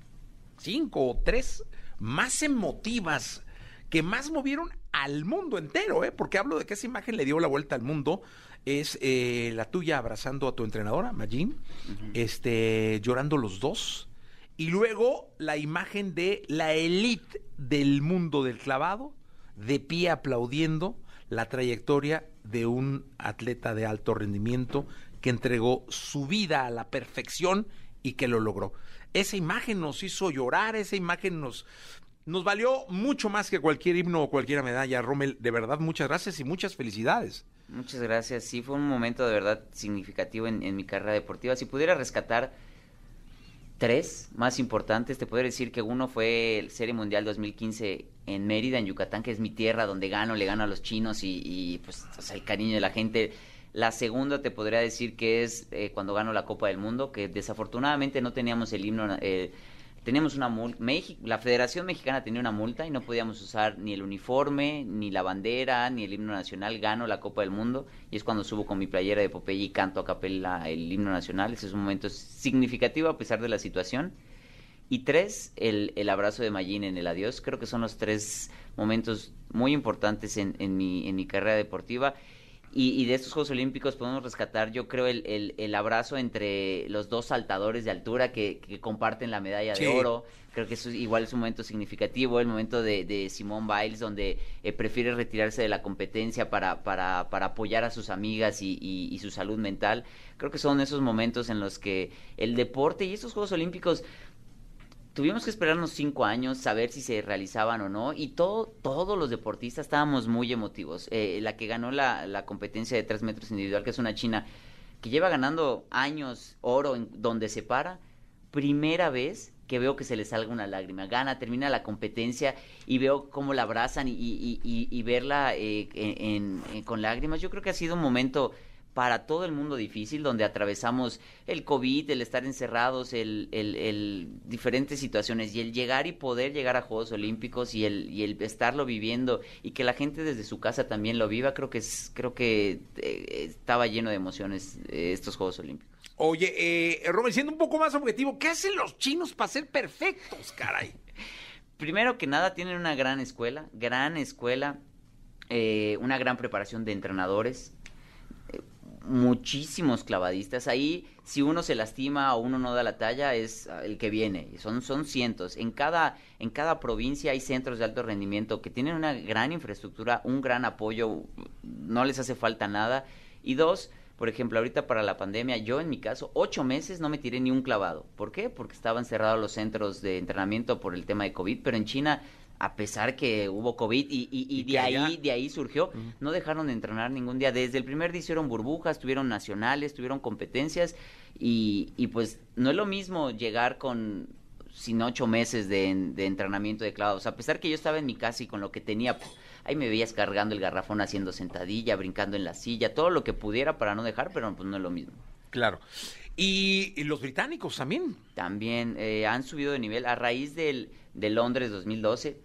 cinco o tres más emotivas que más movieron al mundo entero, ¿eh? Porque hablo de que esa imagen le dio la vuelta al mundo. Es eh, la tuya abrazando a tu entrenadora, Majin, este, llorando los dos. Y luego la imagen de la elite del mundo del clavado, de pie aplaudiendo la trayectoria de un atleta de alto rendimiento que entregó su vida a la perfección y que lo logró. Esa imagen nos hizo llorar, esa imagen nos, nos valió mucho más que cualquier himno o cualquier medalla. Rommel, de verdad, muchas gracias y muchas felicidades. Muchas gracias. Sí, fue un momento de verdad significativo en, en mi carrera deportiva. Si pudiera rescatar tres más importantes, te podría decir que uno fue el Serie Mundial 2015 en Mérida, en Yucatán, que es mi tierra, donde gano, le gano a los chinos y, pues el cariño de la gente. La segunda te podría decir que es eh, cuando gano la Copa del Mundo, que desafortunadamente no teníamos el himno, eh, teníamos una multa, la Federación Mexicana tenía una multa y no podíamos usar ni el uniforme, ni la bandera, ni el himno nacional, gano la Copa del Mundo y es cuando subo con mi playera de Popeye y canto a capela el himno nacional, ese es un momento significativo a pesar de la situación. Y tres, el, el abrazo de Mayín en el adiós, creo que son los tres momentos muy importantes en, en, mi, en mi carrera deportiva. Y, y, de estos Juegos Olímpicos podemos rescatar, yo creo, el, el, el abrazo entre los dos saltadores de altura que, que comparten la medalla sí. de oro. Creo que eso igual es un momento significativo, el momento de, de Simone Biles, donde eh, prefiere retirarse de la competencia para, para, para apoyar a sus amigas y, y, y, su salud mental. Creo que son esos momentos en los que el deporte y estos Juegos Olímpicos tuvimos que esperarnos cinco años, saber si se realizaban o no, y todo, todos los deportistas estábamos muy emotivos. Eh, la que ganó la, la, competencia de tres metros individual, que es una china que lleva ganando años oro en donde se para, primera vez que veo que se le salga una lágrima. Gana, termina la competencia y veo cómo la abrazan y, y, y, verla eh, en, en, con lágrimas. Yo creo que ha sido un momento para todo el mundo difícil, donde atravesamos el COVID, el estar encerrados, el, el, el, diferentes situaciones y el llegar y poder llegar a Juegos Olímpicos y el, y el estarlo viviendo y que la gente desde su casa también lo viva, creo que es, creo que eh, estaba lleno de emociones eh, estos Juegos Olímpicos. Oye, eh, Romel, siendo un poco más objetivo, ¿qué hacen los chinos para ser perfectos, caray? Primero que nada, tienen una gran escuela, gran escuela, eh, una gran preparación de entrenadores, muchísimos clavadistas. Ahí, si uno se lastima o uno no da la talla, es el que viene. Son, son cientos. En cada, en cada provincia hay centros de alto rendimiento que tienen una gran infraestructura, un gran apoyo, no les hace falta nada. Y dos, por ejemplo, ahorita para la pandemia, yo en mi caso, ocho meses no me tiré ni un clavado. ¿Por qué? Porque estaban cerrados los centros de entrenamiento por el tema de COVID, pero en China a pesar que hubo COVID y, y, y, y de allá? ahí de ahí surgió, uh -huh. no dejaron de entrenar ningún día. Desde el primer día hicieron burbujas, tuvieron nacionales, tuvieron competencias y, y pues no es lo mismo llegar con sin ocho meses de, de, entrenamiento de clavados. A pesar que yo estaba en mi casa y con lo que tenía, ahí me veías cargando el garrafón, haciendo sentadilla, brincando en la silla, todo lo que pudiera para no dejar, pero pues no es lo mismo. Claro. Y, y los británicos también. También eh, han subido de nivel a raíz del, de Londres 2012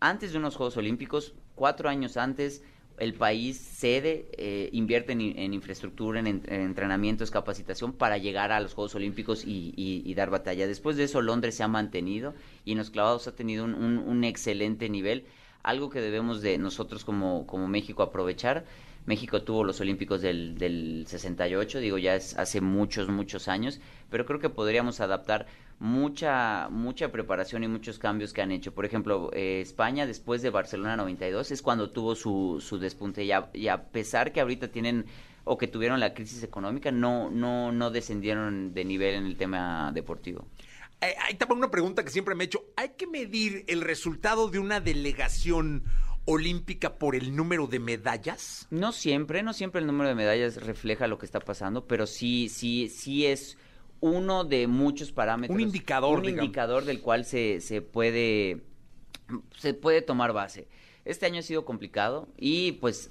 antes de unos Juegos Olímpicos, cuatro años antes, el país sede eh, invierte en, infraestructura, en, en, entrenamientos, capacitación para llegar a los Juegos Olímpicos y, y, y, dar batalla. Después de eso, Londres se ha mantenido y en los clavados ha tenido un, excelente nivel, algo que debemos de nosotros como México aprovechar. México tuvo los Olímpicos del, del 68, digo, ya es hace muchos, muchos años, pero creo que podríamos adaptar mucha mucha preparación y muchos cambios que han hecho. Por ejemplo, eh, España después de Barcelona 92 es cuando tuvo su, su despunte y a, pesar que ahorita tienen o que tuvieron la crisis económica, no, no, no descendieron de nivel en el tema deportivo. Eh, ahí te pongo una pregunta que siempre me he hecho. ¿Hay que medir el resultado de una delegación olímpica por el número de medallas? No siempre, no siempre el número de medallas refleja lo que está pasando, pero sí, sí, sí es uno de muchos parámetros. Un indicador. Un digamos. indicador del cual se, se, puede, se puede tomar base. Este año ha sido complicado y pues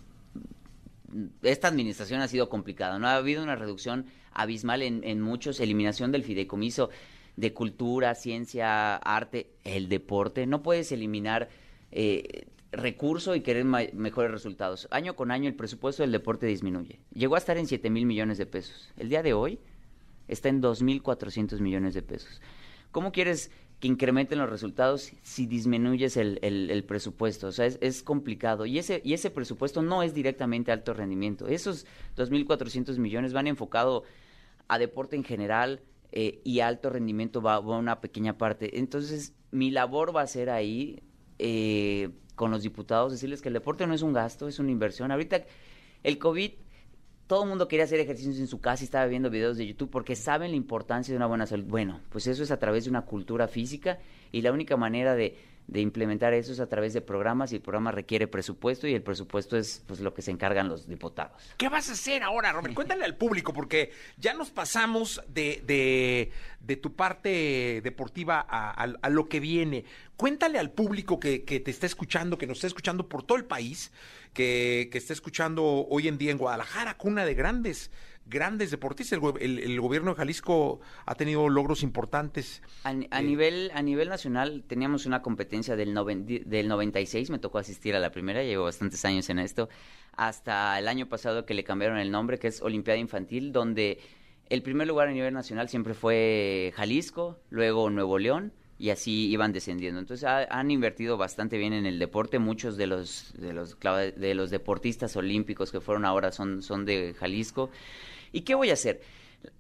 esta administración ha sido complicada. No ha habido una reducción abismal en, en muchos, eliminación del fideicomiso de cultura, ciencia, arte, el deporte. No puedes eliminar eh, recurso y querer mejores resultados. Año con año el presupuesto del deporte disminuye. Llegó a estar en 7 mil millones de pesos. El día de hoy está en 2.400 millones de pesos. ¿Cómo quieres que incrementen los resultados si disminuyes el, el, presupuesto. O sea, es, es, complicado. Y ese, y ese presupuesto no es directamente alto rendimiento. Esos 2.400 millones van enfocado a deporte en general eh, y alto rendimiento va, va, una pequeña parte. Entonces, mi labor va a ser ahí eh, con los diputados, decirles que el deporte no es un gasto, es una inversión. Ahorita el COVID todo el mundo quería hacer ejercicios en su casa y estaba viendo videos de YouTube porque saben la importancia de una buena salud. Bueno, pues eso es a través de una cultura física y la única manera de, de implementar eso es a través de programas y el programa requiere presupuesto y el presupuesto es pues lo que se encargan los diputados. ¿Qué vas a hacer ahora, Robert? Cuéntale al público porque ya nos pasamos de, de, de tu parte deportiva a, a, lo que viene. Cuéntale al público que, que, te está escuchando, que nos está escuchando por todo el país, que, que está escuchando hoy en día en Guadalajara, cuna de grandes grandes deportistas. El, gobierno de Jalisco ha tenido logros importantes. A, eh, nivel, a nivel nacional teníamos una competencia del, del 96, me tocó asistir a la primera, llevo bastantes años en esto, hasta el año pasado que le cambiaron el nombre, que es Olimpiada Infantil, donde el primer lugar a nivel nacional siempre fue Jalisco, luego Nuevo León, y así iban descendiendo. Entonces han invertido bastante bien en el deporte. Muchos de los de los de los deportistas olímpicos que fueron ahora son son de Jalisco. ¿Y qué voy a hacer?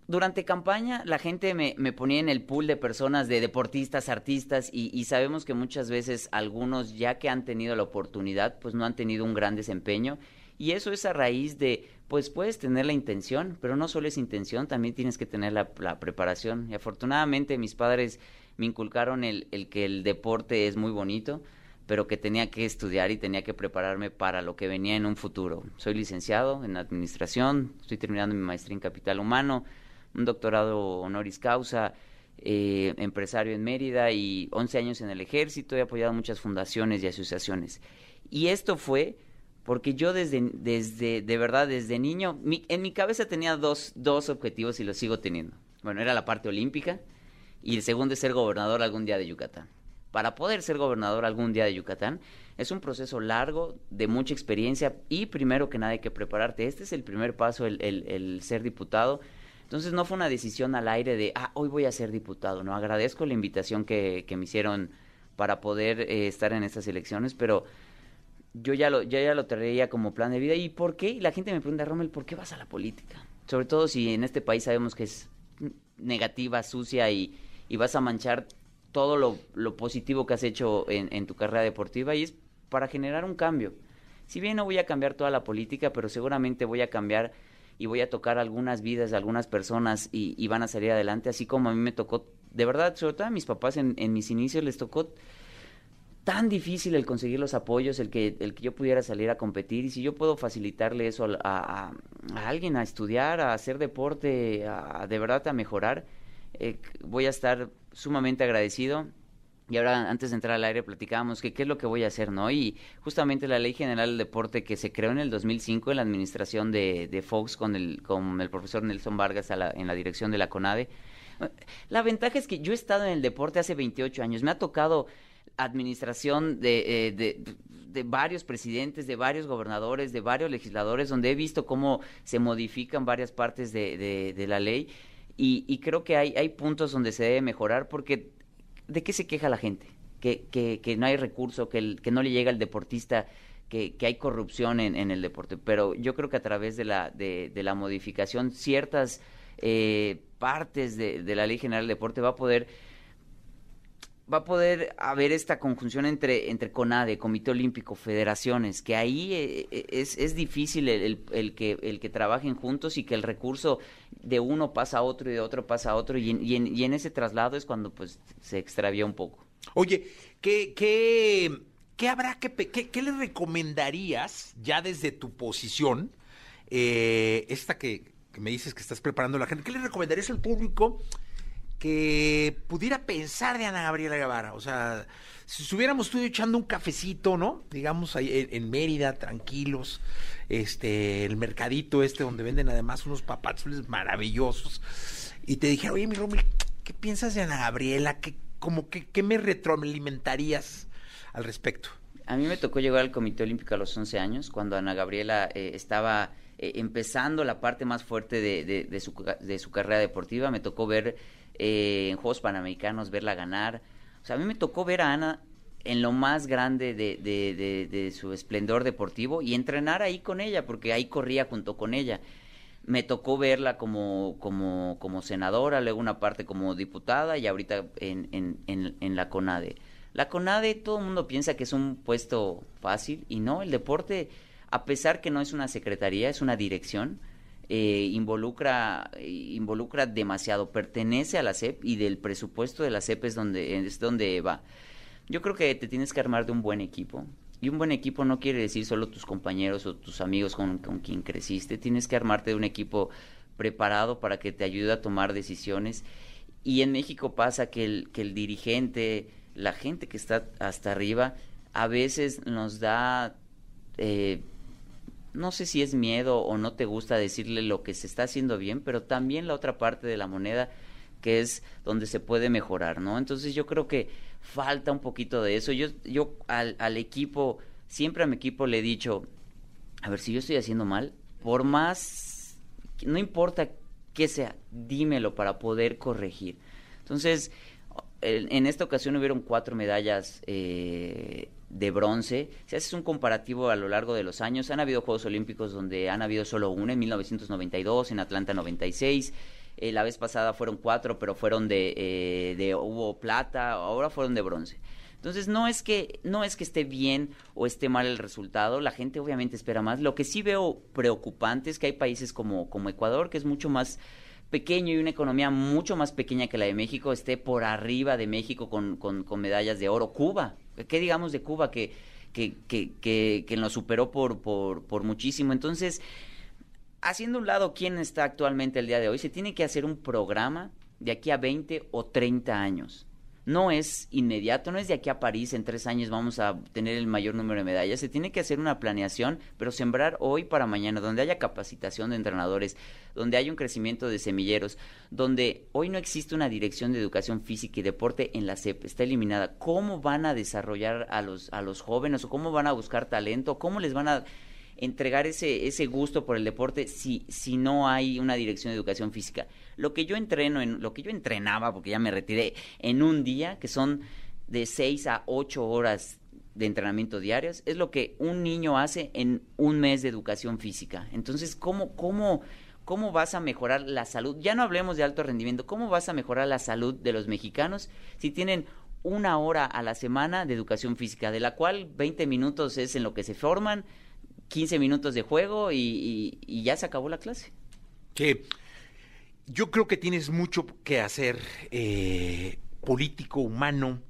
Durante campaña la gente me, me, ponía en el pool de personas, de deportistas, artistas, y, sabemos que muchas veces algunos, ya que han tenido la oportunidad, pues no han tenido un gran desempeño. Y eso es a raíz de, pues puedes tener la intención, pero no solo es intención, también tienes que tener la, la preparación. Y afortunadamente mis padres me inculcaron el, el que el deporte es muy bonito pero que tenía que estudiar y tenía que prepararme para lo que venía en un futuro. Soy licenciado en administración, estoy terminando mi maestría en capital humano, un doctorado honoris causa, eh, empresario en Mérida y 11 años en el ejército, he apoyado muchas fundaciones y asociaciones. Y esto fue porque yo desde, desde de verdad, desde niño, en mi cabeza tenía dos, dos objetivos y los sigo teniendo. Bueno, era la parte olímpica y el segundo es ser gobernador algún día de Yucatán para poder ser gobernador algún día de Yucatán, es un proceso largo, de mucha experiencia y primero que nada hay que prepararte. Este es el primer paso, el, el, ser diputado. Entonces no fue una decisión al aire de, ah, hoy voy a ser diputado. No, agradezco la invitación que, que me hicieron para poder eh, estar en estas elecciones, pero yo ya lo, ya, ya lo traía como plan de vida. ¿Y por qué? Y la gente me pregunta, Rommel, ¿por qué vas a la política? Sobre todo si en este país sabemos que es negativa, sucia y, y vas a manchar todo lo, positivo que has hecho en, tu carrera deportiva y es para generar un cambio. Si bien no voy a cambiar toda la política, pero seguramente voy a cambiar y voy a tocar algunas vidas de algunas personas y, van a salir adelante, así como a mí me tocó, de verdad, sobre todo a mis papás en, en mis inicios les tocó tan difícil el conseguir los apoyos, el que, el que yo pudiera salir a competir y si yo puedo facilitarle eso a, a, a alguien, a estudiar, a hacer deporte, a, de verdad a mejorar, eh, voy a estar sumamente agradecido. Y ahora, antes de entrar al aire, platicábamos que qué es lo que voy a hacer, ¿no? Y justamente la Ley General del Deporte que se creó en el 2005 en la administración de, de Fox con el, con el profesor Nelson Vargas en la dirección de la CONADE. La ventaja es que yo he estado en el deporte hace 28 años. Me ha tocado administración de, eh, de, de, varios presidentes, de varios gobernadores, de varios legisladores, donde he visto cómo se modifican varias partes de, de la ley y, creo que hay, hay puntos donde se debe mejorar porque ¿de qué se queja la gente? Que, que, que no hay recurso, que, el, que no le llega al deportista, que, que hay corrupción en, en, el deporte. Pero yo creo que a través de la, de, de la modificación, ciertas eh, partes de, de la Ley General del Deporte va a poder va a poder haber esta conjunción entre, entre CONADE, Comité Olímpico, federaciones, que ahí eh, eh, es, es difícil el, que, el que trabajen juntos y que el recurso de uno pasa a otro y de otro pasa a otro y en, y en, y en ese traslado es cuando pues se extravía un poco. Oye, ¿qué, qué, qué habrá que, qué, qué le recomendarías ya desde tu posición, eh, esta que, que me dices que estás preparando la gente, qué le recomendarías al público? Que pudiera pensar de Ana Gabriela Guevara. O sea, si estuviéramos tú echando un cafecito, ¿no? Digamos ahí en, Mérida, tranquilos, este, el mercadito este donde venden además unos papazules maravillosos. Y te dije, oye, mi Romil, ¿qué piensas de Ana Gabriela? ¿Qué, como que, ¿Qué me retroalimentarías al respecto? A mí me tocó llegar al Comité Olímpico a los 11 años, cuando Ana Gabriela eh, estaba eh, empezando la parte más fuerte de, su, de su carrera deportiva. Me tocó ver eh, en Juegos Panamericanos, verla ganar. O sea, a mí me tocó ver a Ana en lo más grande de, de, su esplendor deportivo y entrenar ahí con ella, porque ahí corría junto con ella. Me tocó verla como, como, como senadora, luego una parte como diputada y ahorita en, la CONADE. La CONADE todo el mundo piensa que es un puesto fácil y no, el deporte, a pesar que no es una secretaría, es una dirección, eh, involucra, involucra demasiado, pertenece a la SEP y del presupuesto de la SEP es donde, es donde va. Yo creo que te tienes que armar de un buen equipo. Y un buen equipo no quiere decir solo tus compañeros o tus amigos con, quien creciste. Tienes que armarte de un equipo preparado para que te ayude a tomar decisiones. Y en México pasa que el, que el dirigente, la gente que está hasta arriba, a veces nos da, eh, no sé si es miedo o no te gusta decirle lo que se está haciendo bien, pero también la otra parte de la moneda que es donde se puede mejorar, ¿no? Entonces yo creo que falta un poquito de eso. Yo, yo al, al equipo, siempre a mi equipo le he dicho, a ver, si yo estoy haciendo mal, por más, no importa qué sea, dímelo para poder corregir. Entonces, en esta ocasión hubieron cuatro medallas eh, de bronce. Si haces un comparativo a lo largo de los años, han habido Juegos Olímpicos donde han habido solo uno, en 1992, en Atlanta 96. Eh, la vez pasada fueron cuatro, pero fueron de, eh, de hubo plata, ahora fueron de bronce. Entonces no es que no es que esté bien o esté mal el resultado, la gente obviamente espera más. Lo que sí veo preocupante es que hay países como como Ecuador que es mucho más pequeño y una economía mucho más pequeña que la de México esté por arriba de México con, con, medallas de oro. Cuba, ¿qué digamos de Cuba que que, que, que, que nos superó por, por, por muchísimo? Entonces, haciendo un lado quién está actualmente el día de hoy, se tiene que hacer un programa de aquí a 20 o 30 años. No es inmediato, no es de aquí a París, en tres años vamos a tener el mayor número de medallas. Se tiene que hacer una planeación, pero sembrar hoy para mañana, donde haya capacitación de entrenadores, donde haya un crecimiento de semilleros, donde hoy no existe una dirección de educación física y deporte en la CEP, está eliminada. ¿Cómo van a desarrollar a los, a los jóvenes o cómo van a buscar talento? ¿Cómo les van a entregar ese, ese gusto por el deporte si, si no hay una dirección de educación física. Lo que yo entreno, en, lo que yo entrenaba, porque ya me retiré, en un día, que son de seis a ocho horas de entrenamiento diarios, es lo que un niño hace en un mes de educación física. Entonces, ¿cómo, cómo, cómo vas a mejorar la salud? Ya no hablemos de alto rendimiento, ¿cómo vas a mejorar la salud de los mexicanos si tienen una hora a la semana de educación física, de la cual 20 minutos es en lo que se forman, 15 minutos de juego y, ya se acabó la clase. Sí, yo creo que tienes mucho que hacer, eh, político, humano.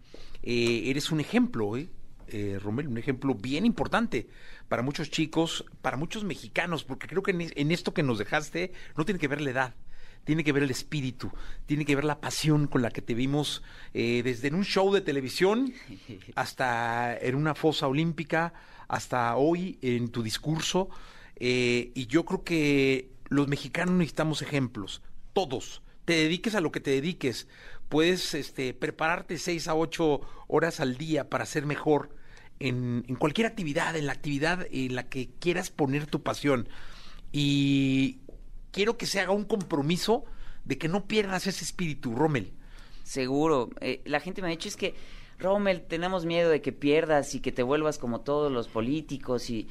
Eh, eres un ejemplo, ¿eh? eh, Romel, un ejemplo bien importante para muchos chicos, para muchos mexicanos, porque creo que en, esto que nos dejaste no tiene que ver la edad, tiene que ver el espíritu, tiene que ver la pasión con la que te vimos desde en un show de televisión hasta en una fosa olímpica, hasta hoy en tu discurso. Eh, y yo creo que los mexicanos necesitamos ejemplos, todos. Te dediques a lo que te dediques. Puedes este, prepararte seis a ocho horas al día para ser mejor en, cualquier actividad, en la actividad en la que quieras poner tu pasión. Y quiero que se haga un compromiso de que no pierdas ese espíritu, Rommel. Seguro. Eh, la gente me ha dicho es que Rommel, tenemos miedo de que pierdas y que te vuelvas como todos los políticos y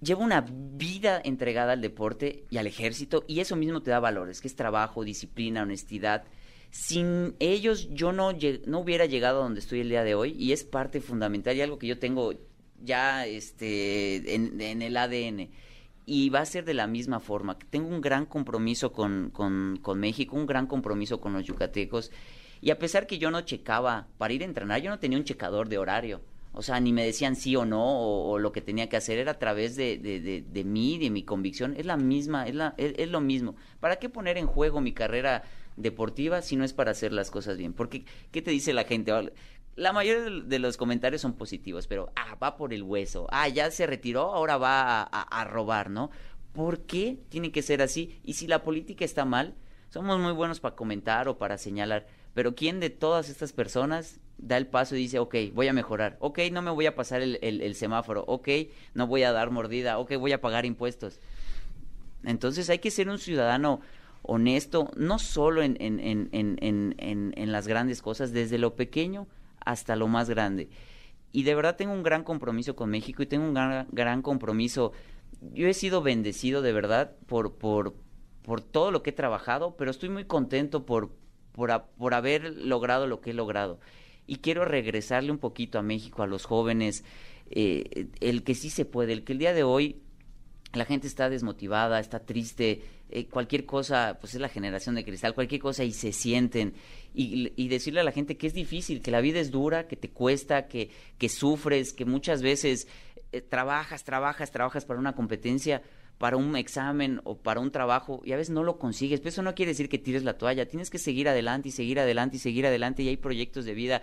lleva una vida entregada al deporte y al ejército y eso mismo te da valores, que es trabajo, disciplina, honestidad. Sin ellos yo no, no hubiera llegado a donde estoy el día de hoy y es parte fundamental y algo que yo tengo ya este, en, en el ADN y va a ser de la misma forma. Tengo un gran compromiso con, con, con México, un gran compromiso con los yucatecos y a pesar que yo no checaba para ir a entrenar, yo no tenía un checador de horario. O sea, ni me decían sí o no, o, lo que tenía que hacer era a través de, de, de, mí, de mi convicción. Es la misma, es, la, es, lo mismo. ¿Para qué poner en juego mi carrera deportiva si no es para hacer las cosas bien? Porque, ¿qué te dice la gente? La mayoría de los comentarios son positivos, pero, ah, va por el hueso. Ah, ya se retiró, ahora va a robar, ¿no? ¿Por qué tiene que ser así? Y si la política está mal, somos muy buenos para comentar o para señalar pero ¿quién de todas estas personas da el paso y dice, ok, voy a mejorar, ok, no me voy a pasar el, el, semáforo, ok, no voy a dar mordida, ok, voy a pagar impuestos? Entonces hay que ser un ciudadano honesto, no solo en, en, en, en, las grandes cosas, desde lo pequeño hasta lo más grande. Y de verdad tengo un gran compromiso con México y tengo un gran, gran compromiso. Yo he sido bendecido de verdad por, por, por todo lo que he trabajado, pero estoy muy contento por, por, por haber logrado lo que he logrado. Y quiero regresarle un poquito a México, a los jóvenes, eh, el que sí se puede, el que el día de hoy la gente está desmotivada, está triste, eh, cualquier cosa, pues es la generación de cristal, cualquier cosa y se sienten. Y, decirle a la gente que es difícil, que la vida es dura, que te cuesta, que, que sufres, que muchas veces eh, trabajas, trabajas, trabajas para una competencia, para un examen o para un trabajo y a veces no lo consigues. Pero eso no quiere decir que tires la toalla, tienes que seguir adelante y seguir adelante y seguir adelante y hay proyectos de vida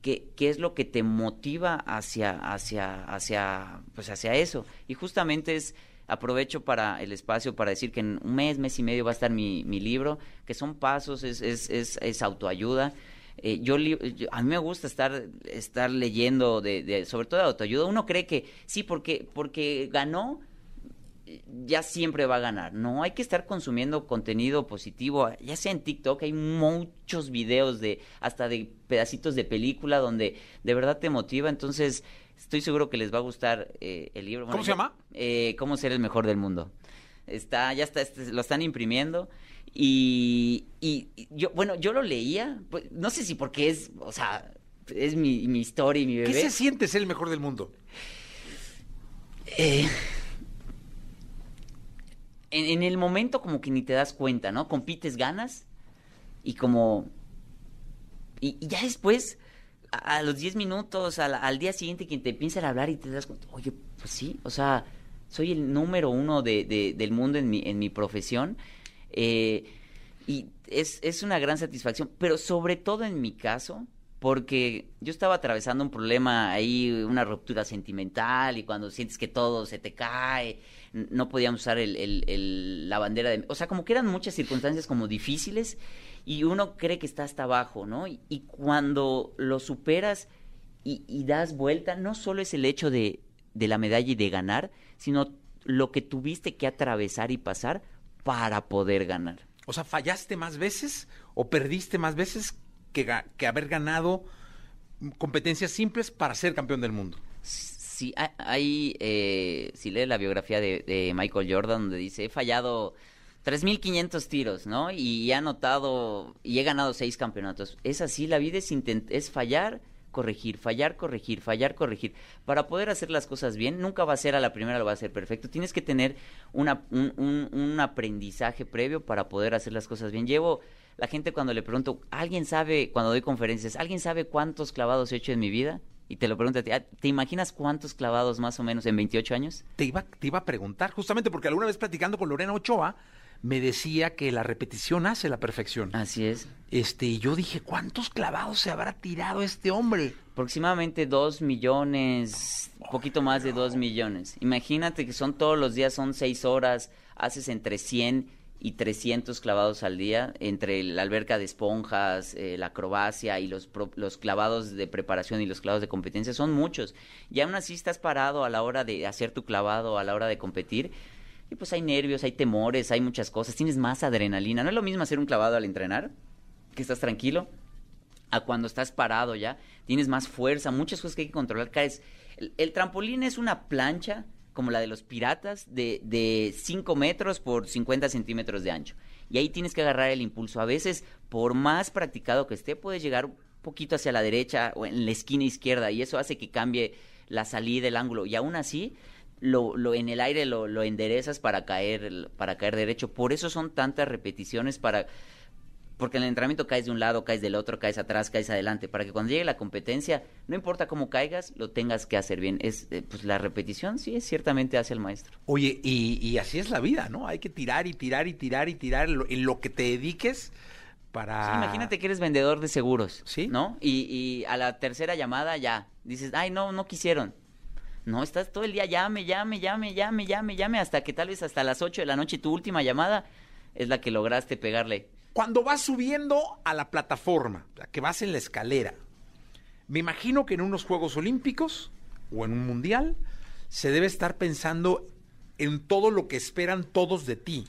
que, es lo que te motiva hacia, hacia, hacia, pues hacia eso. Y justamente es aprovecho para el espacio para decir que en un mes, mes y medio va a estar mi, mi libro, que son pasos, es, es, es, es autoayuda. Eh, yo, a mí me gusta estar estar leyendo de, de, sobre todo de autoayuda uno cree que sí porque porque ganó ya siempre va a ganar no hay que estar consumiendo contenido positivo ya sea en TikTok hay muchos videos de hasta de pedacitos de película donde de verdad te motiva entonces Estoy seguro que les va a gustar eh, el libro. ¿Cómo se llama? Eh, ¿Cómo ser el mejor del mundo? Está, ya está, este, lo están imprimiendo. Y, y, yo, bueno, yo lo leía, pues, no sé si porque es, o sea, es mi, mi historia y mi bebé. ¿Qué se siente ser el mejor del mundo? Eh, en, el momento como que ni te das cuenta, ¿no? Compites, ganas y como... Y, ya después a, los 10 minutos, al, día siguiente, quien te empieza a hablar y te das cuenta, oye, pues sí, o sea, soy el número uno de, del mundo en mi, en mi profesión. Eh, y es, es una gran satisfacción, pero sobre todo en mi caso, porque yo estaba atravesando un problema ahí, una ruptura sentimental, y cuando sientes que todo se te cae, no podíamos usar el, la bandera de... O sea, como que eran muchas circunstancias como difíciles, y uno cree que está hasta abajo, ¿no? Y, cuando lo superas y, das vuelta, no solo es el hecho de, de la medalla y de ganar, sino lo que tuviste que atravesar y pasar para poder ganar. O sea, ¿fallaste más veces o perdiste más veces que, haber ganado competencias simples para ser campeón del mundo? Sí, hay, eh, si lee la biografía de, Michael Jordan, donde dice, he fallado 3.500 tiros, ¿no? Y he anotado, y he ganado seis campeonatos. Es así, la vida es, es fallar, corregir, fallar, corregir, fallar, corregir. Para poder hacer las cosas bien, nunca va a ser a la primera, lo va a ser perfecto. Tienes que tener una, un, un, aprendizaje previo para poder hacer las cosas bien. Llevo, la gente cuando le pregunto, ¿alguien sabe, cuando doy conferencias, ¿alguien sabe cuántos clavados he hecho en mi vida? Y te lo pregunto a ti, ah, ¿te imaginas cuántos clavados más o menos en 28 años? Te iba, te iba a preguntar, justamente porque alguna vez platicando con Lorena Ochoa, me decía que la repetición hace la perfección. Así es. Este, y yo dije, ¿cuántos clavados se habrá tirado este hombre? Aproximadamente dos millones, poquito más de dos millones. Imagínate que son todos los días, son seis horas, haces entre 100 y 300 clavados al día, entre la alberca de esponjas, eh, la acrobacia y los, los clavados de preparación y los clavados de competencia, son muchos. Y aún así estás parado a la hora de hacer tu clavado, a la hora de competir, y pues hay nervios, hay temores, hay muchas cosas, tienes más adrenalina. No es lo mismo hacer un clavado al entrenar, que estás tranquilo, a cuando estás parado ya, tienes más fuerza, muchas cosas que hay que controlar. Caes. El, trampolín es una plancha como la de los piratas de, de 5 metros por 50 centímetros de ancho. Y ahí tienes que agarrar el impulso. A veces, por más practicado que esté, puedes llegar un poquito hacia la derecha o en la esquina izquierda y eso hace que cambie la salida, el ángulo. Y aún así, lo, lo en el aire lo, lo enderezas para caer, para caer derecho. Por eso son tantas repeticiones para porque en el entrenamiento caes de un lado, caes del otro, caes atrás, caes adelante, para que cuando llegue la competencia, no importa cómo caigas, lo tengas que hacer bien. Es eh, pues la repetición sí es ciertamente hace el maestro. Oye, y, y, así es la vida, ¿no? Hay que tirar y tirar y tirar y tirar en lo, que te dediques para... imagínate que eres vendedor de seguros, ¿sí? ¿No? Y, y a la tercera llamada ya dices, ay, no, no quisieron. No, estás todo el día llame, llame, llame, llame, llame, llame, hasta que tal vez hasta las 8 de la noche tu última llamada es la que lograste pegarle. Cuando vas subiendo a la plataforma, que vas en la escalera, me imagino que en unos Juegos Olímpicos o en un Mundial se debe estar pensando en todo lo que esperan todos de ti.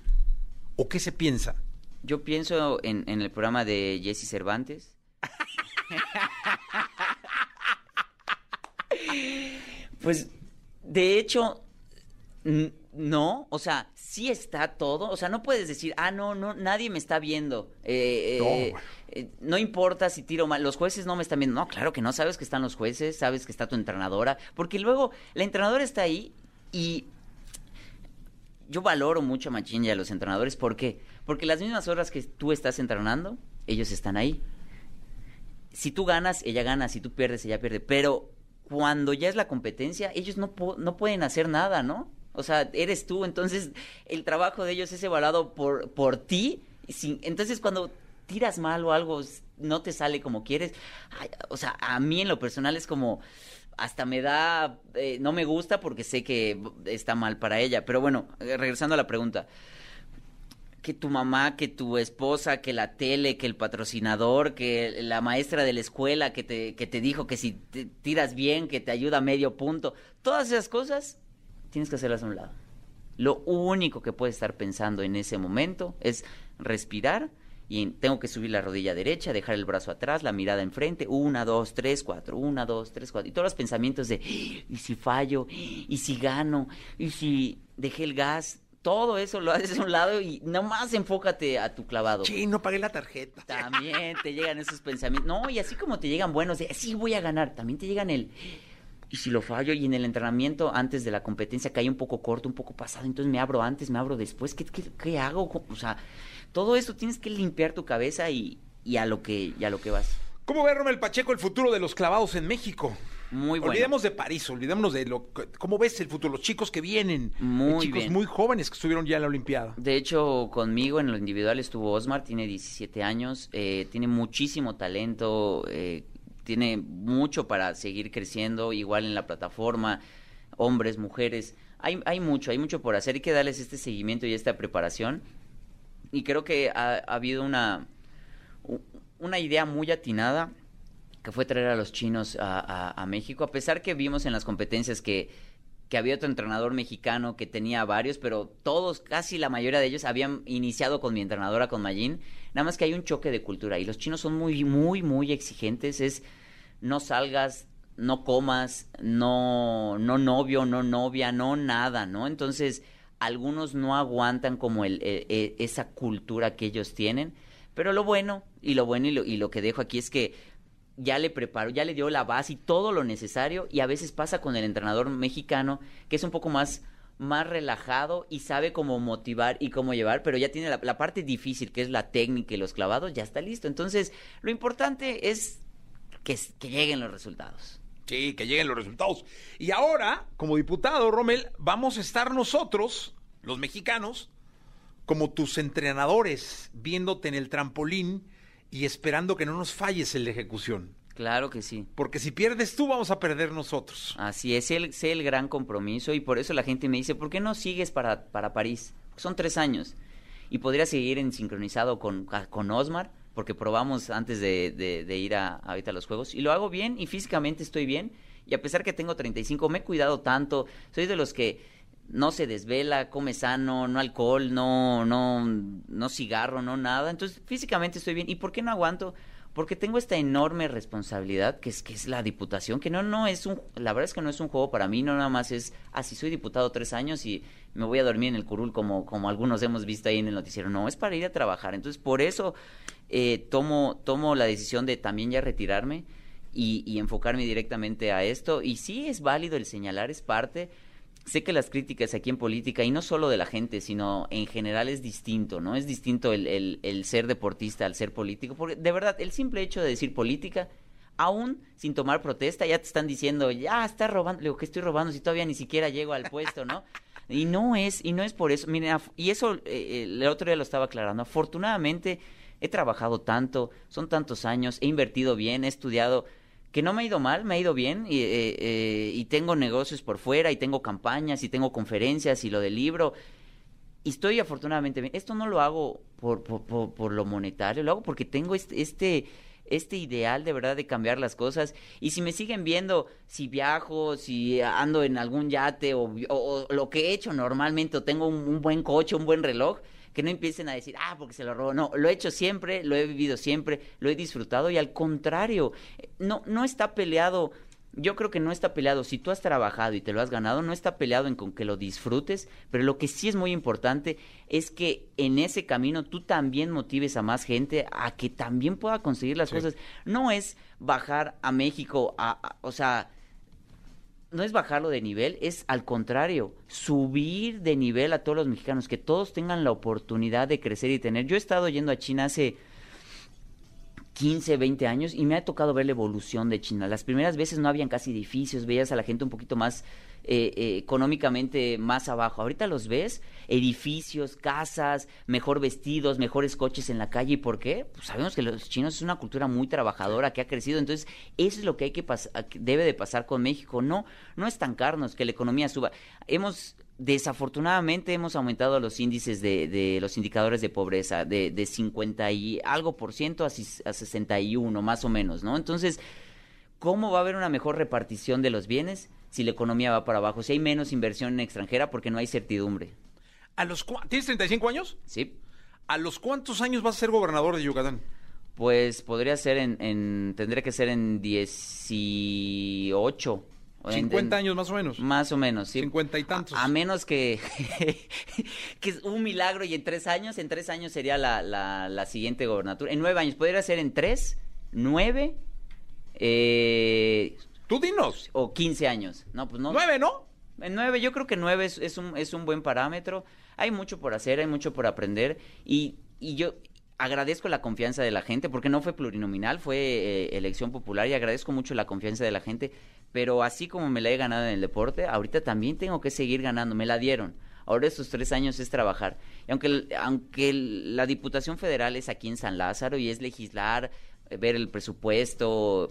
¿O qué se piensa? Yo pienso en, en el programa de Jesse Cervantes. pues, de hecho, no, o sea, sí está todo. O sea, no puedes decir, ah, no, no, nadie me está viendo. Eh, eh, eh, no, importa si tiro mal, los jueces no me están viendo. No, claro que no, sabes que están los jueces, sabes que está tu entrenadora. Porque luego la entrenadora está ahí y yo valoro mucho a Machín y a los entrenadores. ¿Por qué? Porque las mismas horas que tú estás entrenando, ellos están ahí. Si tú ganas, ella gana. Si tú pierdes, ella pierde. Pero cuando ya es la competencia, ellos no, no pueden hacer nada, ¿no? O sea, eres tú, entonces el trabajo de ellos es evaluado por, por ti. Entonces cuando tiras mal o algo no te sale como quieres, o sea, a mí en lo personal es como, hasta me da, eh, no me gusta porque sé que está mal para ella. Pero bueno, eh, regresando a la pregunta, que tu mamá, que tu esposa, que la tele, que el patrocinador, que la maestra de la escuela que te, que te dijo que si te tiras bien, que te ayuda a medio punto, todas esas cosas tienes que hacerlas a un lado. Lo único que puedes estar pensando en ese momento es respirar y tengo que subir la rodilla derecha, dejar el brazo atrás, la mirada enfrente, una, dos, tres, cuatro, una, dos, tres, cuatro. Y todos los pensamientos de, ¿y si fallo? ¿Y si gano? ¿Y si dejé el gas? Todo eso lo haces a un lado y nomás enfócate a tu clavado. Sí, no pagué la tarjeta. También te llegan esos pensamientos. No, y así como te llegan buenos de, sí voy a ganar, también te llegan el y si lo fallo y en el entrenamiento antes de la competencia cae un poco corto, un poco pasado, entonces me abro antes, me abro después, ¿qué, qué, hago? O sea, todo eso tienes que limpiar tu cabeza y, a, lo que, y a lo que vas. ¿Cómo ve Romel Pacheco el futuro de los clavados en México? Muy bueno. Olvidemos de París, olvidémonos de lo cómo ves el futuro, los chicos que vienen, muy chicos muy jóvenes que estuvieron ya en la Olimpiada. De hecho, conmigo en lo individual estuvo Osmar, tiene 17 años, eh, tiene muchísimo talento, eh, tiene mucho para seguir creciendo, igual en la plataforma, hombres, mujeres, hay, hay mucho, hay mucho por hacer, hay que darles este seguimiento y esta preparación. Y creo que ha, habido una, una idea muy atinada que fue traer a los chinos a, México, a pesar que vimos en las competencias que, que había otro entrenador mexicano que tenía varios, pero todos, casi la mayoría de ellos habían iniciado con mi entrenadora, con Mayin, nada más que hay un choque de cultura y los chinos son muy, muy, muy exigentes, es no salgas, no comas, no, no novio, no novia, no nada, ¿no? Entonces, algunos no aguantan como el, e, e, esa cultura que ellos tienen, pero lo bueno, y lo bueno y lo, y lo que dejo aquí es que ya le preparó, ya le dio la base y todo lo necesario, y a veces pasa con el entrenador mexicano, que es un poco más más relajado y sabe cómo motivar y cómo llevar, pero ya tiene la, parte difícil, que es la técnica y los clavados, ya está listo. Entonces, lo importante es que, lleguen los resultados. Sí, que lleguen los resultados. Y ahora, como diputado, Rommel, vamos a estar nosotros, los mexicanos, como tus entrenadores, viéndote en el trampolín y esperando que no nos falles en la ejecución. Claro que sí. Porque si pierdes tú, vamos a perder nosotros. Así es, el, sé el gran compromiso y por eso la gente me dice, ¿por qué no sigues para, para París? Son tres años y podría seguir en sincronizado con, con Osmar porque probamos antes de, de, ir a, ahorita a los juegos. Y lo hago bien y físicamente estoy bien. Y a pesar que tengo 35 me he cuidado tanto, soy de los que no se desvela, come sano, no alcohol, no no no cigarro, no nada, entonces físicamente estoy bien. Y ¿por qué no aguanto? Porque tengo esta enorme responsabilidad que es que es la diputación, que no no es un la verdad es que no es un juego para mí, no nada más es así ah, soy diputado tres años y me voy a dormir en el curul como como algunos hemos visto ahí en el noticiero, no, es para ir a trabajar. Entonces, por eso eh, tomo, tomo la decisión de también ya retirarme y, enfocarme directamente a esto. Y sí es válido el señalar, es parte. Sé que las críticas aquí en política, y no solo de la gente, sino en general es distinto, ¿no? Es distinto el, el, ser deportista al ser político, porque de verdad, el simple hecho de decir política, aún sin tomar protesta, ya te están diciendo, ya está robando, digo, que estoy robando si todavía ni siquiera llego al puesto, ¿no? Y no es, y no es por eso, miren, y eso eh, eh, el otro día lo estaba aclarando, afortunadamente he trabajado tanto, son tantos años, he invertido bien, he estudiado, que no me ha ido mal, me ha ido bien y, eh, eh, y tengo negocios por fuera y tengo campañas y tengo conferencias y lo del libro. Y estoy afortunadamente bien. Esto no lo hago por, por, por, lo monetario, lo hago porque tengo este, este este ideal de verdad de cambiar las cosas. Y si me siguen viendo, si viajo, si ando en algún yate o, lo que he hecho normalmente, o tengo un, buen coche, un buen reloj, que no empiecen a decir, ah, porque se lo robó. No, lo he hecho siempre, lo he vivido siempre, lo he disfrutado y al contrario, no, no está peleado yo creo que no está peleado. Si tú has trabajado y te lo has ganado, no está peleado en con que lo disfrutes, pero lo que sí es muy importante es que en ese camino tú también motives a más gente a que también pueda conseguir las cosas. No es bajar a México, a, o sea, no es bajarlo de nivel, es al contrario, subir de nivel a todos los mexicanos, que todos tengan la oportunidad de crecer y tener. Yo he estado yendo a China hace 15, 20 años y me ha tocado ver la evolución de China. Las primeras veces no habían casi edificios, veías a la gente un poquito más eh, eh, económicamente más abajo. Ahorita los ves, edificios, casas, mejor vestidos, mejores coches en la calle. ¿Y por qué? Pues sabemos que los chinos es una cultura muy trabajadora que ha crecido. Entonces, eso es lo que hay que debe de pasar con México. No, no estancarnos, que la economía suba. Hemos desafortunadamente hemos aumentado los índices de, de los indicadores de pobreza de, de 50 y algo por ciento a, a 61 más o menos, ¿no? Entonces, ¿cómo va a haber una mejor repartición de los bienes si la economía va para abajo? Si hay menos inversión extranjera porque no hay certidumbre. ¿A los ¿Tienes 35 años? Sí. ¿A los cuántos años vas a ser gobernador de Yucatán? Pues podría ser en, en tendría que ser en 18 50 años más o menos. Más o menos, sí. 50 y tantos. A, menos que, que es un milagro y en tres años, en tres años sería la, la, siguiente gobernatura. En nueve años, podría ser en tres, nueve, eh, Tú dinos. O 15 años. No, pues no. Nueve, ¿no? En nueve, yo creo que nueve es, es, un, es un buen parámetro. Hay mucho por hacer, hay mucho por aprender. Y, y yo, agradezco la confianza de la gente, porque no fue plurinominal, fue eh, elección popular y agradezco mucho la confianza de la gente, pero así como me la he ganado en el deporte, ahorita también tengo que seguir ganando, me la dieron. Ahora estos tres años es trabajar. Y aunque, aunque la Diputación Federal es aquí en San Lázaro y es legislar, eh, ver el presupuesto,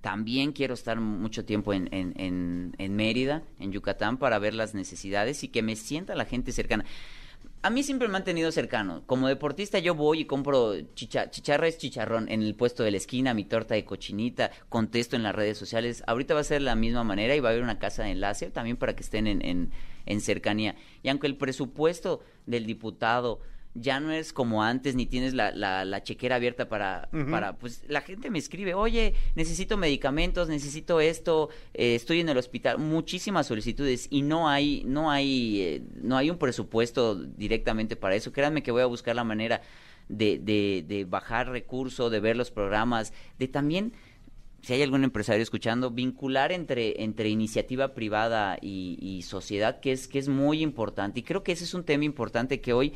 también quiero estar mucho tiempo en, en, en Mérida, en Yucatán, para ver las necesidades y que me sienta la gente cercana a mí siempre me han tenido cercano. Como deportista yo voy y compro chicha, chicharrón en el puesto de la esquina, mi torta de cochinita, contesto en las redes sociales. Ahorita va a ser la misma manera y va a haber una casa de enlace también para que estén en, en, en cercanía. Y aunque el presupuesto del diputado ya no es como antes, ni tienes la, la, chequera abierta para, para, pues la gente me escribe, oye, necesito medicamentos, necesito esto, eh, estoy en el hospital, muchísimas solicitudes y no hay, no hay, eh, no hay un presupuesto directamente para eso. Créanme que voy a buscar la manera de, de, de bajar recursos, de ver los programas, de también si hay algún empresario escuchando, vincular entre, entre iniciativa privada y, y, sociedad, que es, que es muy importante. Y creo que ese es un tema importante que hoy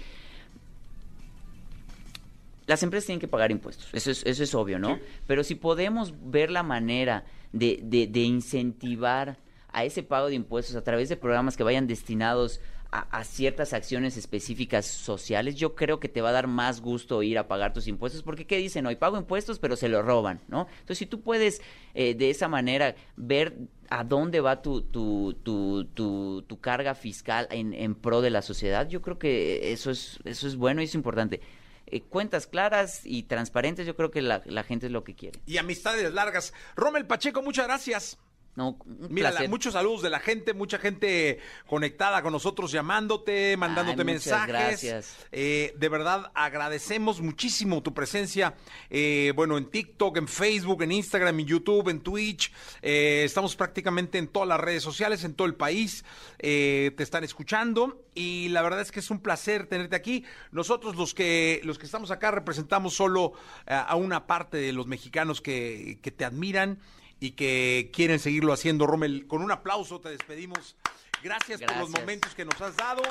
las empresas tienen que pagar impuestos, eso es, eso es obvio, ¿no? Pero si podemos ver la manera de, de, incentivar a ese pago de impuestos a través de programas que vayan destinados a, ciertas acciones específicas sociales, yo creo que te va a dar más gusto ir a pagar tus impuestos, porque ¿qué dicen hoy? Pago impuestos, pero se lo roban, ¿no? Entonces, si tú puedes eh, de esa manera ver a dónde va tu, tu, tu, tu, tu carga fiscal en, en, pro de la sociedad, yo creo que eso es, eso es bueno y es importante. Eh, cuentas claras y transparentes, yo creo que la, la gente es lo que quiere. Y amistades largas. Rommel Pacheco, muchas gracias. Mira, muchos saludos de la gente, mucha gente conectada con nosotros, llamándote, mandándote mensajes. Gracias. Eh, de verdad, agradecemos muchísimo tu presencia. Eh, bueno, en TikTok, en Facebook, en Instagram, en YouTube, en Twitch. Eh, estamos prácticamente en todas las redes sociales, en todo el país. te están escuchando y la verdad es que es un placer tenerte aquí. Nosotros los que los que estamos acá representamos solo a una parte de los mexicanos que, que te admiran y que quieren seguirlo haciendo. Rommel, con un aplauso te despedimos. Gracias, por los momentos que nos has dado.